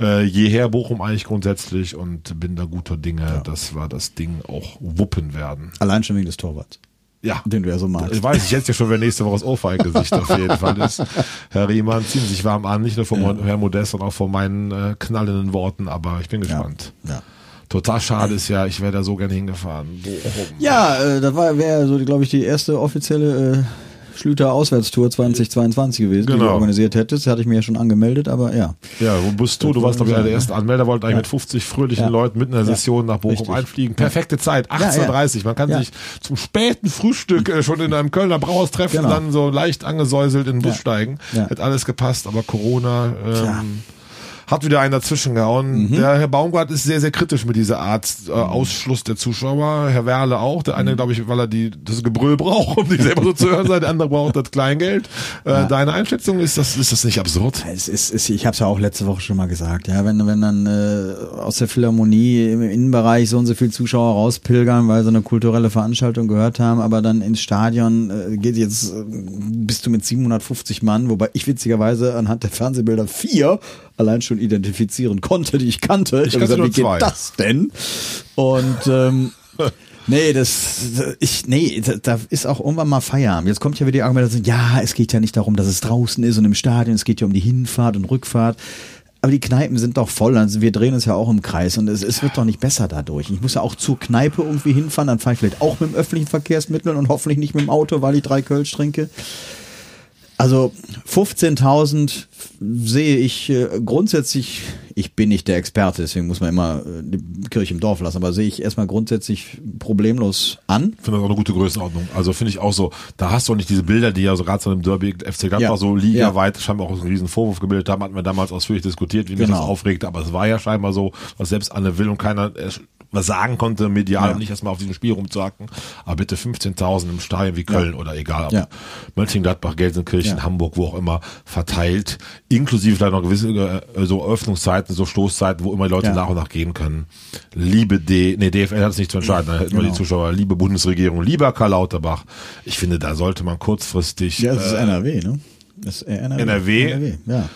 äh, jeher Bochum eigentlich grundsätzlich und bin da guter Dinge, dass wir das Ding auch wuppen werden. Allein schon wegen des Torwarts, Ja. den du ja so magst. Ich weiß, ich hätte ja schon, wer nächste Woche das Ohrfeigengesicht auf jeden Fall ist. Herr Riemann, ziehen Sie sich warm an, nicht nur von Herrn Modest, sondern auch von meinen äh, knallenden Worten, aber ich bin gespannt. Ja. Total schade ist ja, ich wäre da so gerne hingefahren. Ja, äh, das war wäre so, glaube ich, die erste offizielle äh, Schlüter Auswärtstour 2022 gewesen, die du Genau. organisiert hättest. Hatte ich mir ja schon angemeldet, aber ja. Ja, wo bist du? Du warst, glaube ich, einer der Ja. ersten Anmelder, wollten eigentlich mit 50 fröhlichen Ja. Leuten mitten in der Ja. Session nach Bochum Richtig. einfliegen. Perfekte Zeit, 18.30 Uhr. Man kann Ja. sich zum späten Frühstück äh, schon in einem Kölner Brauhaus treffen, Genau. dann so leicht angesäuselt in den Bus Ja. steigen. Ja. Hätte alles gepasst, aber Corona ähm, hat wieder einen dazwischen gehauen. Mhm. Der Herr Baumgart ist sehr, sehr kritisch mit dieser Art äh, Ausschluss der Zuschauer. Herr Werle auch. Der Mhm. eine, glaube ich, weil er die, das Gebrüll braucht, um sich selber so zu hören. Der andere braucht das Kleingeld. Äh, Deine Einschätzung, ist das, ist das nicht absurd? Es ist, ist ich habe es ja auch letzte Woche schon mal gesagt, ja, wenn wenn dann äh, aus der Philharmonie im Innenbereich so und so viel Zuschauer rauspilgern, weil sie eine kulturelle Veranstaltung gehört haben, aber dann ins Stadion äh, geht jetzt äh, bist du mit 750 Mann, wobei ich witzigerweise anhand der Fernsehbilder vier allein schon identifizieren konnte, die ich kannte. Ich kannte gesagt, wie geht zwei. das denn? Und ähm, Nee, das, ich, nee, da, da ist auch irgendwann mal Feierabend. Jetzt kommt ja wieder die Argumentation, ja, es geht ja nicht darum, dass es draußen ist und im Stadion, es geht ja um die Hinfahrt und Rückfahrt. Aber die Kneipen sind doch voll, also wir drehen uns ja auch im Kreis und es, es wird doch nicht besser dadurch. Ich muss ja auch zur Kneipe irgendwie hinfahren, dann fahre ich vielleicht auch mit dem öffentlichen Verkehrsmittel und hoffentlich nicht mit dem Auto, weil ich drei Kölsch trinke. Also 15.000 sehe ich äh, grundsätzlich, ich bin nicht der Experte, deswegen muss man immer äh, die Kirche im Dorf lassen, aber sehe ich erstmal grundsätzlich problemlos an. finde das auch eine gute Größenordnung. Also finde ich auch so, da hast du auch nicht diese Bilder, die ja so gerade so im Derby FC Gladbach Ja. so ligaweit scheinbar auch so einen riesen Vorwurf gebildet haben, hatten wir damals ausführlich diskutiert, wie mich Genau. das aufregte, aber es war ja scheinbar so, was selbst Anne will und keiner äh, was sagen konnte, medial Ja. und nicht erstmal auf diesem Spiel rumzuhacken. Aber bitte 15.000 im Stadion wie Köln oder egal, ob Ja. Mönchengladbach, Gelsenkirchen, Ja. Hamburg, wo auch immer, verteilt, inklusive vielleicht noch gewisse äh, so Öffnungszeiten, so Stoßzeiten, wo immer die Leute Ja. nach und nach gehen können. Liebe D, nee, DFL hat es nicht zu entscheiden, da hätten wir die Genau. Zuschauer, liebe Bundesregierung, lieber Karl Lauterbach, ich finde, da sollte man kurzfristig, Ja, das ist äh, NRW, ne? Das ist NRW. NRW? NRW, ja.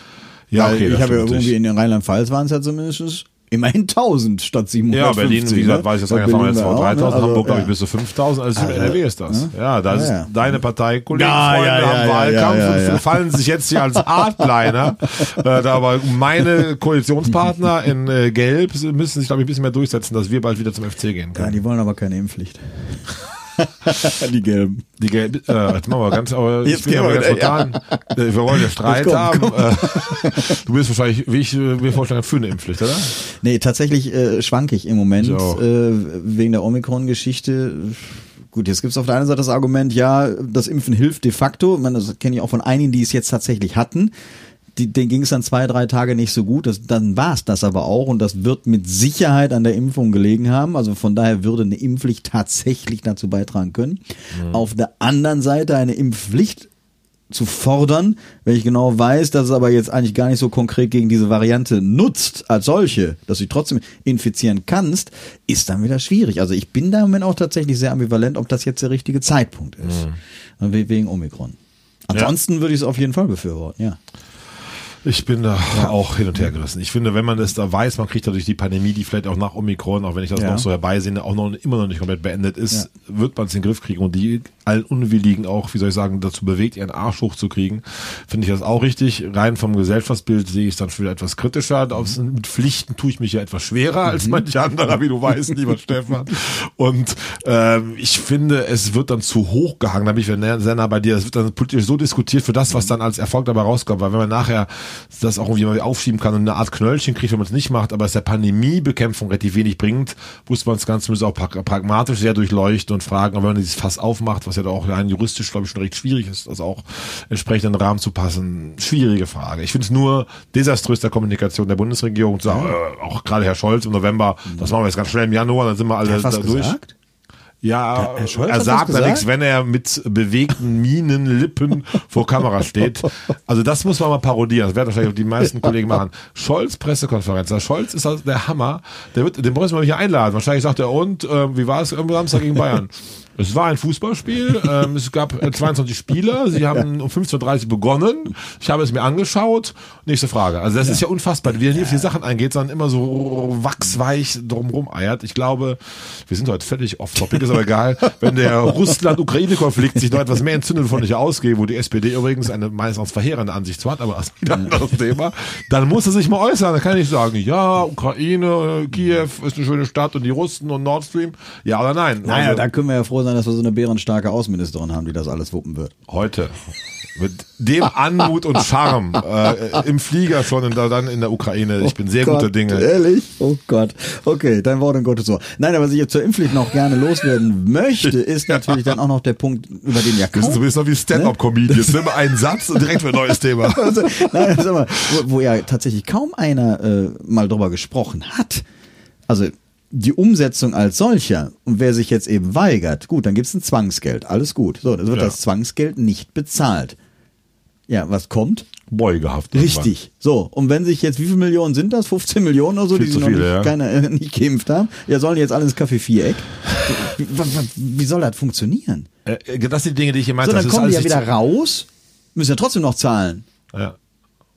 ja, okay, ich habe ja irgendwie in den Rheinland-Pfalz waren es ja zumindest immerhin 1000 statt 750. Ja, Berlin, wie gesagt, weiß ich jetzt fahren wir Berlin jetzt vor war auch, ne? 3000, Also, Hamburg, glaube ich, ja. bis zu 5000, also in NRW ist das. Ja, da ist Ja, ja. deine Partei, Kollegen, Ja, Freunde ja, ja, haben ja, Wahlkampf ja, ja, und ja. fallen sich jetzt hier als Hardliner, äh, aber meine Koalitionspartner in äh, Gelb müssen sich, glaube ich, ein bisschen mehr durchsetzen, dass wir bald wieder zum FC gehen Ja, können. die wollen aber keine Impfpflicht. die Gelben. Die Gelb, äh, jetzt machen wir ganz, aber ich Jetzt bin gehen aber wir ganz spontan. Äh, Wir wollen ja Streit komm, haben. komm. Äh, du bist wahrscheinlich, wie ich äh, mir vorstellen, für eine Impfpflicht, oder? Nee, tatsächlich äh, schwank ich im Moment Ich auch. äh, wegen der Omikron-Geschichte. Gut, jetzt gibt's auf der einen Seite das Argument, ja, das Impfen hilft de facto. Ich meine, das kenne ich auch von einigen, die es jetzt tatsächlich hatten. Die, denen ging es dann zwei, drei Tage nicht so gut. Das, dann war es das aber auch und das wird mit Sicherheit an der Impfung gelegen haben. Also von daher würde eine Impfpflicht tatsächlich dazu beitragen können. Auf der anderen Seite eine Impfpflicht zu fordern, wenn ich genau weiß, dass es aber jetzt eigentlich gar nicht so konkret gegen diese Variante nutzt als solche, dass du dich trotzdem infizieren kannst, ist dann wieder schwierig. Also ich bin da im Moment auch tatsächlich sehr ambivalent, ob das jetzt der richtige Zeitpunkt ist. We- Wegen Omikron. Ansonsten würde ich es auf jeden Fall befürworten, ja. Ich bin da auch hin und her gerissen. Ich finde, wenn man das da weiß, man kriegt dadurch die Pandemie, die vielleicht auch nach Omikron, auch wenn ich das Ja. noch so herbeisehne, auch noch immer noch nicht komplett beendet ist, wird man es in den Griff kriegen und die allen Unwilligen auch, wie soll ich sagen, dazu bewegt, ihren Arsch hochzukriegen. Finde ich das auch richtig. Rein vom Gesellschaftsbild sehe ich es dann schon wieder etwas kritischer. Aus, mit Pflichten tue ich mich ja etwas schwerer als manche anderer, wie du weißt, lieber Stefan. Und ähm, ich finde, es wird dann zu hoch gehangen. Da bin ich sehr nah bei dir. Es wird dann politisch so diskutiert für das, was dann als Erfolg dabei rauskommt. Weil wenn man nachher das auch irgendwie mal aufschieben kann und eine Art Knöllchen kriegt, wenn man es nicht macht, aber es der Pandemiebekämpfung relativ wenig bringt, muss man das Ganze auch pra- pragmatisch sehr durchleuchten und fragen, aber wenn man dieses Fass aufmacht, was ja da auch rein juristisch, glaube ich, schon recht schwierig ist, das auch entsprechend in den Rahmen zu passen, schwierige Frage. Ich finde es nur desaströs der Kommunikation der Bundesregierung, zu sagen, äh, auch gerade Herr Scholz im November, das machen wir jetzt ganz schnell im Januar, dann sind wir alle was da durch. gesagt? Ja, Herr Scholz er sagt da nichts, wenn er mit bewegten Mienen, Lippen vor Kamera steht. Also das muss man mal parodieren. Das werden wahrscheinlich auch die meisten Kollegen machen. Scholz Pressekonferenz. Der Scholz ist also der Hammer. Der wird, den müssen wir hier einladen. Wahrscheinlich sagt er, und äh, wie war es am Samstag gegen Bayern? Es war ein Fußballspiel. Ähm, es gab äh, 22 Spieler. Sie haben um 15.30 Uhr begonnen. Ich habe es mir angeschaut. Nächste Frage. Also das ist ja unfassbar, wie er nie auf die Sachen eingeht, sondern immer so wachsweich drumrum eiert. Ich glaube, wir sind heute völlig off-topic, ist aber egal. Wenn der Russland-Ukraine-Konflikt sich noch etwas mehr entzündet, wovon ich ausgehe, wo die SPD übrigens eine meistens verheerende Ansicht zu hat, aber das ist wieder ein anderes Thema, dann muss er sich mal äußern. Dann kann ich sagen, ja, Ukraine, Kiew ist eine schöne Stadt und die Russen und Nord Stream. Ja oder nein? Naja, Also- da können wir ja froh sein, dass wir so eine bärenstarke Außenministerin haben, die das alles wuppen wird. Heute. Mit dem Anmut und Charme äh, im Flieger schon und da dann in der Ukraine. Ich bin sehr Gott, guter Dinge. Ehrlich? Oh Gott. Okay, dein Wort in Gottes Ohr. Nein, aber was ich jetzt zur Impfpflicht noch gerne loswerden möchte, ist natürlich dann auch noch der Punkt, über den ja bist, du kaum bist noch wie Stand-Up-Comedians. Nimm einen Satz und direkt für ein neues Thema. also, nein, sag mal, wo, wo ja tatsächlich kaum einer äh, mal drüber gesprochen hat. Also die Umsetzung als solcher und wer sich jetzt eben weigert, gut, dann gibt's ein Zwangsgeld, alles gut. So, dann wird Ja. das Zwangsgeld nicht bezahlt. Ja, was kommt? Beugehaft. Richtig. So, und wenn sich jetzt, wie viele Millionen sind das? 15 Millionen oder so, Viel die sie noch viele, nicht, ja. keine, äh, nicht geimpft haben? Ja, sollen jetzt alle ins Café Viereck? wie, wie soll das funktionieren? Äh, äh, das sind die Dinge, die ich hier meinte. So, dann kommen die ja wieder raus, müssen ja trotzdem noch zahlen. Ja.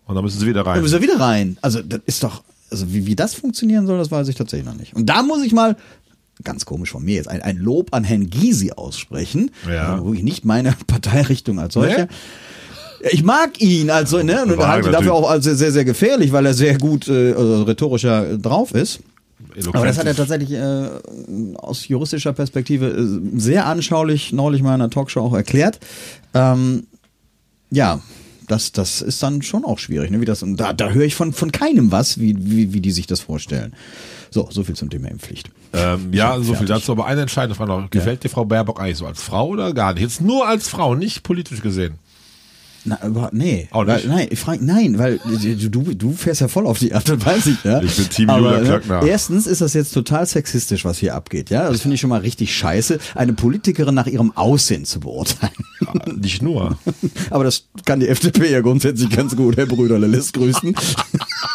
Und dann müssen sie wieder Dann rein. müssen wir wieder rein. Also, das ist doch, also wie, wie das funktionieren soll, das weiß ich tatsächlich noch nicht. Und da muss ich mal, ganz komisch von mir jetzt, ein, ein Lob an Herrn Gysi aussprechen. Ja. Also wirklich nicht meine Parteirichtung als solcher. Nee? Ich mag ihn, also, ne, und halte ihn dafür auch als sehr, sehr, sehr gefährlich, weil er sehr gut, äh, also rhetorischer drauf ist. Eloquent. Aber das hat er tatsächlich äh, aus juristischer Perspektive äh, sehr anschaulich neulich mal in einer Talkshow auch erklärt. Ähm, ja, das, das ist dann schon auch schwierig. Ne? Wie das, und da, da höre ich von, von keinem was, wie, wie, wie die sich das vorstellen. So, so viel zum Thema Impfpflicht. Ähm, ja, so viel dazu. Aber eine entscheidende Frage noch. Gefällt dir Frau Baerbock eigentlich so als Frau oder gar nicht? Jetzt nur als Frau, nicht politisch gesehen. Na, überhaupt, nee. Auch nicht? Weil, nein, ich frage, nein, weil du, du, du fährst ja voll auf die Art und Weise. Ja? Ich bin Team Aber, Julia ne, Klöckner. Erstens ist das jetzt total sexistisch, was hier abgeht. Ja, das finde ich schon mal richtig scheiße, eine Politikerin nach ihrem Aussehen zu beurteilen. Nicht nur. Aber das kann die FDP ja grundsätzlich ganz gut, Herr Brüderle, lässt grüßen.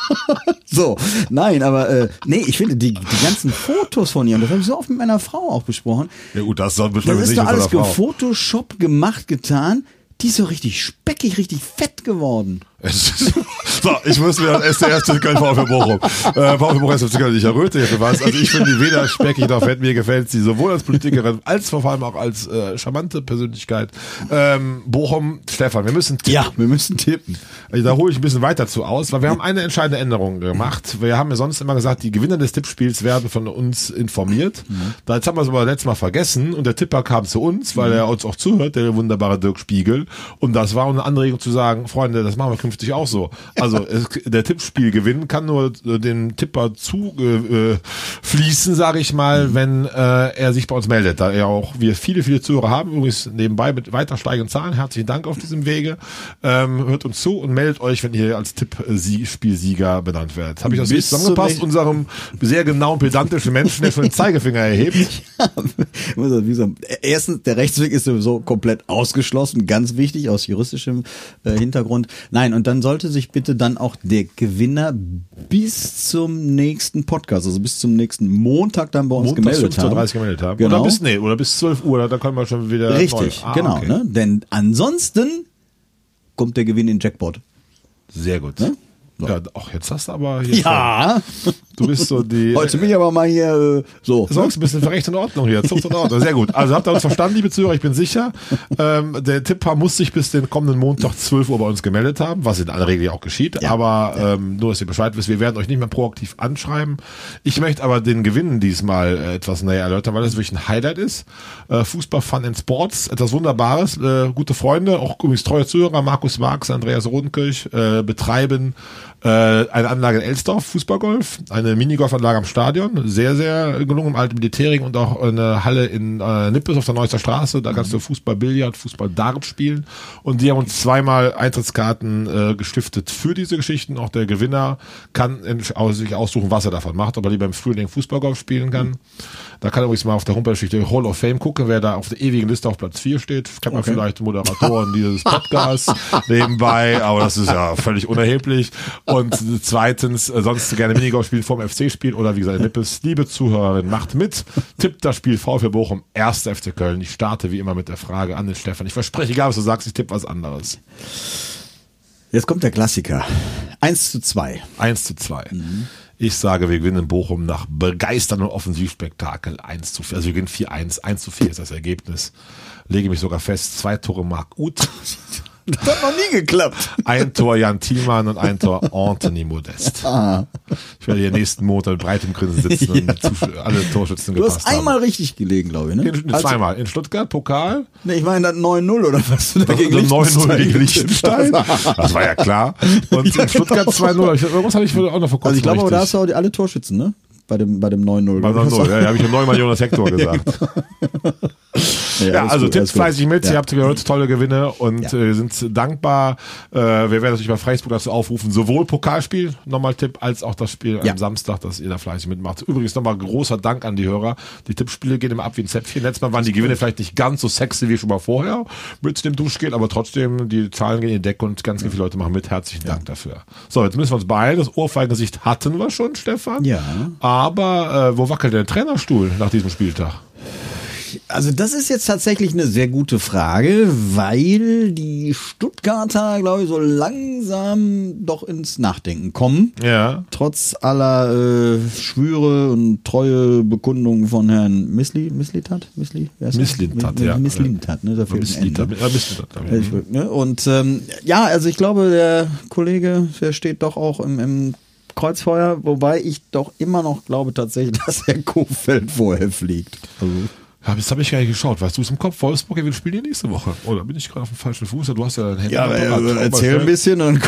so, nein, aber äh, nee, ich finde die, die ganzen Fotos von ihr, und das habe ich so oft mit meiner Frau auch besprochen, Ja gut, das soll das bestimmt ist nicht doch alles. Photoshop gemacht, getan. Die ist so richtig speckig, richtig fett geworden. So, ich muss mir das SDR Köln VfB Bochum. Äh, VfB Bochum SFC Köln, ich erröte jetzt was. Also ich finde die weder speckig noch fett. Mir gefällt sie sowohl als Politikerin als vor allem auch als äh, charmante Persönlichkeit. Ähm, Bochum, Stefan, wir müssen tippen. Ja, wir müssen tippen. Also da hole ich ein bisschen weiter zu aus, weil wir haben eine entscheidende Änderung gemacht. Wir haben ja sonst immer gesagt, die Gewinner des Tippspiels werden von uns informiert. Da jetzt haben wir es aber letztes Mal vergessen und der Tipper kam zu uns, weil er uns auch zuhört, der wunderbare Dirk Spiegel. Und das war eine Anregung zu sagen, Freunde, das machen wir künftig zukünftig auch so. Also es, der Tippspielgewinn kann nur äh, dem Tipper zu äh, fließen, sage ich mal, wenn äh, er sich bei uns meldet. Da er auch wir viele, viele Zuhörer haben, übrigens nebenbei mit weiter steigenden Zahlen. Herzlichen Dank auf diesem Wege. Ähm, hört uns zu und meldet euch, wenn ihr als Tippspielsieger benannt werdet. Habe ich das richtig zusammengepasst? Unserem sehr genauen, pedantischen Menschen, der schon den Zeigefinger erhebt. Muss sagen, Erstens, der Rechtsweg ist sowieso komplett ausgeschlossen, ganz wichtig aus juristischem äh, Hintergrund. Nein, und dann sollte sich bitte dann auch der Gewinner bis zum nächsten Podcast, also bis zum nächsten Montag dann bei uns Montags gemeldet 15.30 haben. Gemeldet haben. Genau. Oder bis, nee, oder bis 12 Uhr, da können wir schon wieder Richtig. Ah, genau. okay. Ne? Denn ansonsten kommt der Gewinn in Jackpot. Sehr gut. Ne? So. Ja, auch jetzt hast du aber hier Ja, schon, du bist so die heute bin ich aber mal hier äh, so. Sorgst ein bisschen für Recht und Ordnung hier. Zucht und Ordnung. Sehr gut. Also habt ihr uns verstanden, liebe Zuhörer, ich bin sicher. Ähm, der Tipper muss sich bis den kommenden Montag 12 Uhr bei uns gemeldet haben, was in aller Regel ja auch geschieht. Ja. Aber ähm, nur, dass ihr Bescheid wisst, wir werden euch nicht mehr proaktiv anschreiben. Ich möchte aber den Gewinn diesmal äh, etwas näher erläutern, weil das wirklich ein Highlight ist. Äh, Fußball, Fun and Sports, etwas Wunderbares. Äh, gute Freunde, auch übrigens treue Zuhörer, Markus Marx, Andreas Rodenkirch, äh, betreiben äh, eine Anlage in Elsdorf, Fußballgolf, eine Minigolfanlage am Stadion, sehr, sehr gelungen im alten Militärring und auch eine Halle in äh, Nippes auf der Neusser Straße, da kannst du Fußball, Billard, Fußball, Dart spielen und die haben uns zweimal Eintrittskarten äh, gestiftet für diese Geschichten, auch der Gewinner kann in, aus, sich aussuchen, was er davon macht, ob er lieber im Frühling Fußballgolf spielen kann. Da kann er übrigens mal auf der Homepage der Hall of Fame gucken, wer da auf der ewigen Liste auf Platz 4 steht. Kennt man vielleicht Moderatoren dieses Podcasts nebenbei, aber das ist ja völlig unerheblich. Und zweitens, äh, sonst gerne Minigolf spielen vorm FC spielen oder wie gesagt, Nippes. Liebe Zuhörerin, macht mit. Tippt das Spiel VfB Bochum, 1. FC Köln. Ich starte wie immer mit der Frage an den Stefan. Ich verspreche, egal was du sagst, ich tippe was anderes. Jetzt kommt der Klassiker. 1 zu 2. 1 zu 2. Ich sage, wir gewinnen Bochum nach begeisterndem Offensivspektakel 1 zu 4. Also wir gewinnen 4-1. 1 zu 4 ist das Ergebnis. Lege mich sogar fest. Zwei Tore Marc Uth. Das hat noch nie geklappt. Ein Tor Jan Thielmann und ein Tor Anthony Modest. Ah. Ich werde hier nächsten Monat mit breitem Grinsen sitzen und die Zusch- alle Torschützen Du gepasst hast einmal haben. richtig gelegen, glaube ich, ne? In, Also- zweimal. In Stuttgart, Pokal. Nee, ich meine das 9-0 oder was du da gegen Also 9-0 Liechtenstein gegen Liechtenstein. Das war ja klar. Und Ja, in Stuttgart genau. 2-0. Ich- Irgendwas habe ich auch noch vor kurzem Also ich glaube, aber da hast du auch die, alle Torschützen, ne? Bei dem, bei dem 9-0. Bei 9-0, ja, ja, habe ich ja neunmal Jonas Hector gesagt. Ja, alles also gut, Tipps fleißig mit, ihr Ja. habt gehört, tolle Gewinne und Ja. äh, sind dankbar. Äh, wir werden natürlich bei Facebook dazu aufrufen, sowohl Pokalspiel, nochmal Tipp, als auch das Spiel Ja. am Samstag, dass ihr da fleißig mitmacht. Übrigens nochmal großer Dank an die Hörer. Die Tippspiele gehen immer ab wie ein Zäpfchen. Letztes Mal waren die Gewinne vielleicht nicht ganz so sexy wie schon mal vorher mit dem Duschgel, aber trotzdem, die Zahlen gehen in die Decke und ganz viele Leute machen mit. Herzlichen Dank dafür. So, jetzt müssen wir uns beeilen. Das Ohrfeigengesicht hatten wir schon, Stefan. Ja. Aber äh, wo wackelt der Trainerstuhl nach diesem Spieltag? Also das ist jetzt tatsächlich eine sehr gute Frage, weil die Stuttgarter, glaube ich, so langsam doch ins Nachdenken kommen. Ja. Trotz aller äh, Schwüre und treue Bekundungen von Herrn Missli, Misslitat? Missli? Wer ist das? Misslintat, Mi- ja. Misslintat, ne? Da fehlt Missliter. Ende. Ja, Missliter. Ja, ich, ne? Und ähm, ja, also ich glaube, der Kollege, der steht doch auch im, im Kreuzfeuer, wobei ich doch immer noch glaube tatsächlich, dass Herr Kofeld vorher fliegt. Also, Das habe ich gar nicht geschaut. Weißt du es im Kopf? Wolfsburg, wir spielen hier nächste Woche. Oder bin ich gerade auf dem falschen Fuß? Du hast ja dein Handy. ja, aber, mal erzähl ein bisschen und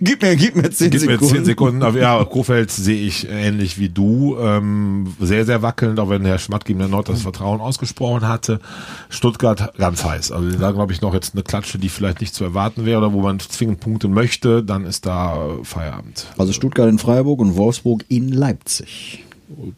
gib mir, gib mir zehn Gib mir Sekunden. zehn Sekunden. Aber ja, Kofeld sehe ich ähnlich wie du. Ähm, sehr, sehr wackelnd, auch wenn Herr Schmatt ihm erneut das Vertrauen ausgesprochen hatte. Stuttgart ganz heiß. Also da glaube ich noch jetzt eine Klatsche, die vielleicht nicht zu erwarten wäre oder wo man zwingend punkten möchte, dann ist da äh, Feierabend. Also Stuttgart in Freiburg und Wolfsburg in Leipzig.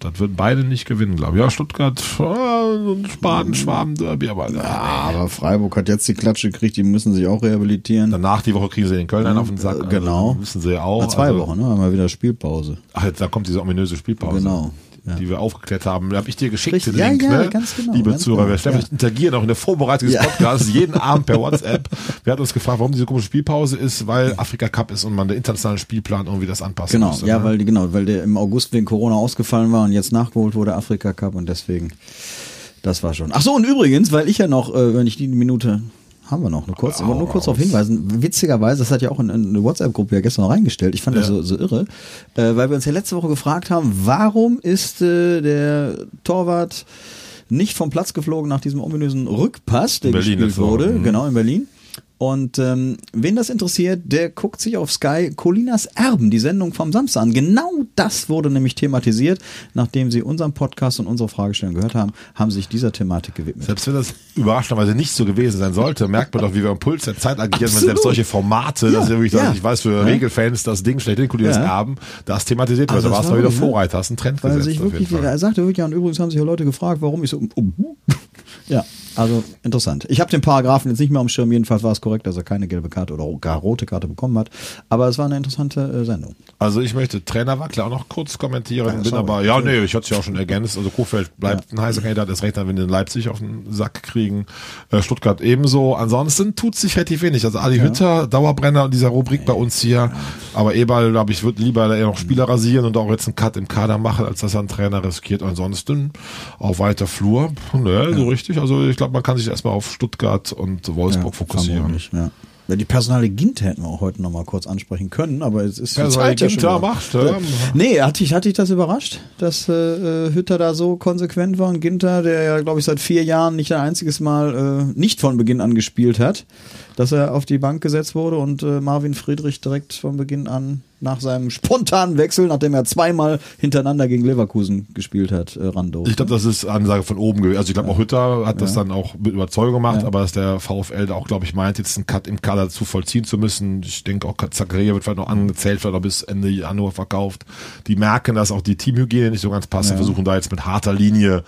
Das würden beide nicht gewinnen, glaube ich. Ja, Stuttgart, äh, so ein Spaten, Schwaben-Derby, aber äh, Aber Freiburg hat jetzt die Klatsche gekriegt, die müssen sich auch rehabilitieren. Danach die Woche kriegen sie in Köln einen auf den Sack. Äh, genau. Also, wissen sie ja auch. Nach zwei also, Wochen, ne? Haben wir wieder Spielpause. Ach, jetzt, da kommt diese ominöse Spielpause. Genau, ja. Die wir aufgeklärt haben. Da habe ich dir geschickt, Richtig. den Ja, Link, ja, ne? ganz genau, Liebe ganz Zuhörer, genau, wir Stefan, ja. ich interagiere noch in der Vorbereitung des. Podcasts jeden Abend per WhatsApp. Wer hat uns gefragt, warum diese komische Spielpause ist? Weil Afrika Cup ist und man den internationalen Spielplan irgendwie das anpassen Genau, musste. ja, ne? weil genau, weil der im August wegen Corona ausgefallen war und jetzt nachgeholt wurde, Afrika Cup und deswegen, das war schon. Ach so, und übrigens, weil ich ja noch, äh, wenn ich die Minute haben wir noch, nur kurz, Hau nur kurz darauf hinweisen. Witzigerweise, das hat ja auch in, in eine WhatsApp-Gruppe ja gestern noch reingestellt. Ich fand das Ja. so, so irre, äh, weil wir uns ja letzte Woche gefragt haben, warum ist äh, der Torwart nicht vom Platz geflogen nach diesem ominösen Rückpass, der In Berlin gespielt wurde, Mhm. genau in Berlin. Und ähm, wen das interessiert, der guckt sich auf Sky Colinas Erben, die Sendung vom Samstag an. Genau das wurde nämlich thematisiert. Nachdem sie unseren Podcast und unsere Fragestellung gehört haben, haben sich dieser Thematik gewidmet. Selbst wenn das überraschenderweise nicht so gewesen sein sollte, merkt man doch, wie wir am Puls der Zeit agieren, wenn Absolut. selbst solche Formate, Ja, das ist ja wirklich, ja. ich weiß, für Regelfans das Ding schlecht Colinas Ja. Erben, das thematisiert wird. Also da warst du wieder? Vorreiter, hast einen Trend Weil gesetzt. sich wirklich, er sagte wirklich, ja, und übrigens haben sich ja Leute gefragt, warum ich so, oh, ja, also interessant. Ich habe den Paragraphen jetzt nicht mehr am Schirm, jedenfalls war es korrekt, dass er keine gelbe Karte oder gar rote Karte bekommen hat, aber es war eine interessante äh, Sendung. Also ich möchte Trainer Wackler auch noch kurz kommentieren, bin sorry. aber, ja, nee, ich hatte es ja auch schon ergänzt, also Kofeld bleibt ein heißer Kandidat, ist recht, wenn wir in Leipzig auf den Sack kriegen, äh, Stuttgart ebenso, ansonsten tut sich relativ wenig, also Adi Hütter, Dauerbrenner in dieser Rubrik bei uns hier, aber Eberl, glaube ich, wird lieber eher noch Spieler rasieren und auch jetzt einen Cut im Kader machen, als dass er einen Trainer riskiert, ansonsten auf weiter Flur, ne, so richtig, also ich glaube, man kann sich erstmal auf Stuttgart und Wolfsburg fokussieren. vermutlich, Ja. Ja, die Personale Ginter hätten wir auch heute noch mal kurz ansprechen können, aber es ist Personale Zeit ja Ginter wieder- macht, ja. Nee, hat dich, hat dich das überrascht, dass äh, äh, Hütter da so konsequent war und Ginter, der ja, glaube ich, seit vier Jahren nicht ein einziges Mal äh, nicht von Beginn an gespielt hat, dass er auf die Bank gesetzt wurde und äh, Marvin Friedrich direkt von Beginn an nach seinem spontanen Wechsel, nachdem er zweimal hintereinander gegen Leverkusen gespielt hat, äh, Rando. Ich glaube, das ist Ansage von oben gewesen. Also ich glaube, auch Hütter hat das dann auch mit Überzeugung gemacht, aber dass der VfL da auch, glaube ich, meint, jetzt einen Cut im Kader zu vollziehen zu müssen. Ich denke auch, Zakaria wird vielleicht noch angezählt, vielleicht auch bis Ende Januar verkauft. Die merken, dass auch die Teamhygiene nicht so ganz passt und versuchen da jetzt mit harter Linie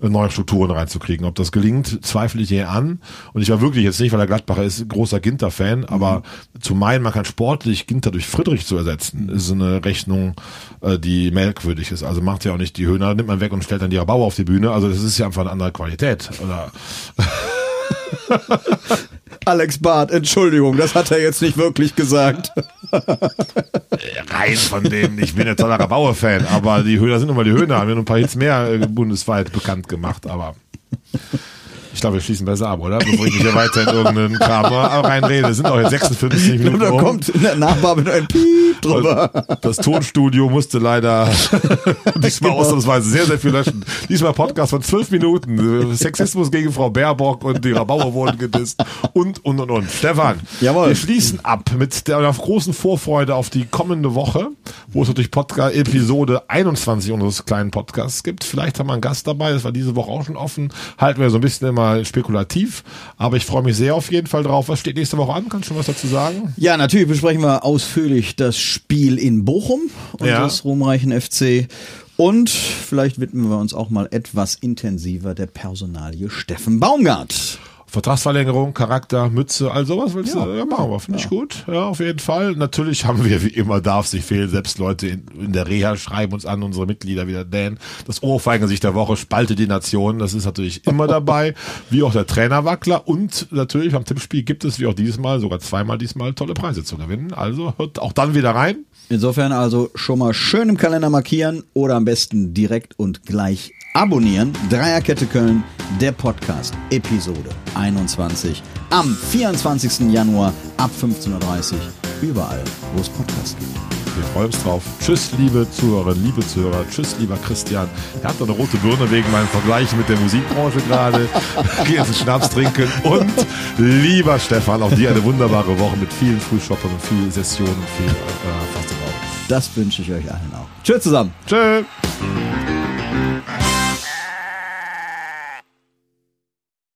äh, neue Strukturen reinzukriegen. Ob das gelingt, zweifle ich eher an. Und ich war wirklich jetzt nicht, weil der Gladbacher ist, großer Ginter-Fan, aber zu meinen, man kann sportlich Ginter durch Friedrich zu ersetzen, ist so eine Rechnung, äh, die merkwürdig ist. Also macht ja auch nicht die Höhner, nimmt man weg und stellt dann die Bauer auf die Bühne. Also das ist ja einfach eine andere Qualität. Oder Alex Barth, Entschuldigung, das hat er jetzt nicht wirklich gesagt. rein von dem, ich bin ein toller Bauer-Fan, aber die Höhner sind nun mal die Höhner, haben wir noch ein paar Hits mehr äh, bundesweit bekannt gemacht, aber ich glaube, wir schließen besser ab, oder? Bevor ich mich hier weiter in irgendeinen Kram reinrede. Es sind auch jetzt 56 Minuten. Und da kommt in der Nachbarbe ein Piep drüber. Das Tonstudio musste leider diesmal ausnahmsweise sehr, sehr viel löschen. Diesmal Podcast von zwölf Minuten. Sexismus gegen Frau Baerbock und die Rabauer wurden gedisst und, und, und, und. Stefan, Jawohl. wir schließen ab mit der großen Vorfreude auf die kommende Woche, wo es natürlich Podcast Episode 21 unseres kleinen Podcasts gibt. Vielleicht haben wir einen Gast dabei, das war diese Woche auch schon offen. Halten wir so ein bisschen immer spekulativ, aber ich freue mich sehr auf jeden Fall drauf. Was steht nächste Woche an? Kannst du schon was dazu sagen? Ja, natürlich besprechen wir ausführlich das Spiel in Bochum Ja. unseres ruhmreichen FC. Und vielleicht widmen wir uns auch mal etwas intensiver der Personalie Steffen Baumgart. Vertragsverlängerung, Charakter, Mütze, all sowas willst Ja. du? Ja, machen wir, finde ich gut. Ja, auf jeden Fall. Natürlich haben wir, wie immer, darf sich fehlen, selbst Leute in, in der Reha schreiben uns an, unsere Mitglieder wieder, Dan, das Ohrfeigengesicht der Woche spaltet die Nation, das ist natürlich immer dabei, wie auch der Trainerwackler und natürlich beim Tippspiel gibt es, wie auch dieses Mal, sogar zweimal diesmal, tolle Preise zu gewinnen. Also hört auch dann wieder rein. Insofern also schon mal schön im Kalender markieren oder am besten direkt und gleich abonnieren. Dreierkette Köln, der Podcast, Episode 21 am 24. Januar ab 15.30 Uhr. Überall, wo es Podcasts gibt. Wir freuen uns drauf. Tschüss, liebe Zuhörerinnen, liebe Zuhörer. Tschüss, lieber Christian. Er hat doch eine rote Birne wegen meinen Vergleichen mit der Musikbranche gerade. Geh jetzt einen Schnaps trinken. Und lieber Stefan, auch dir eine wunderbare Woche mit vielen Frühshoppern und viel Sessionen und viel äh. Das wünsche ich euch allen auch. Tschüss zusammen. Tschüss.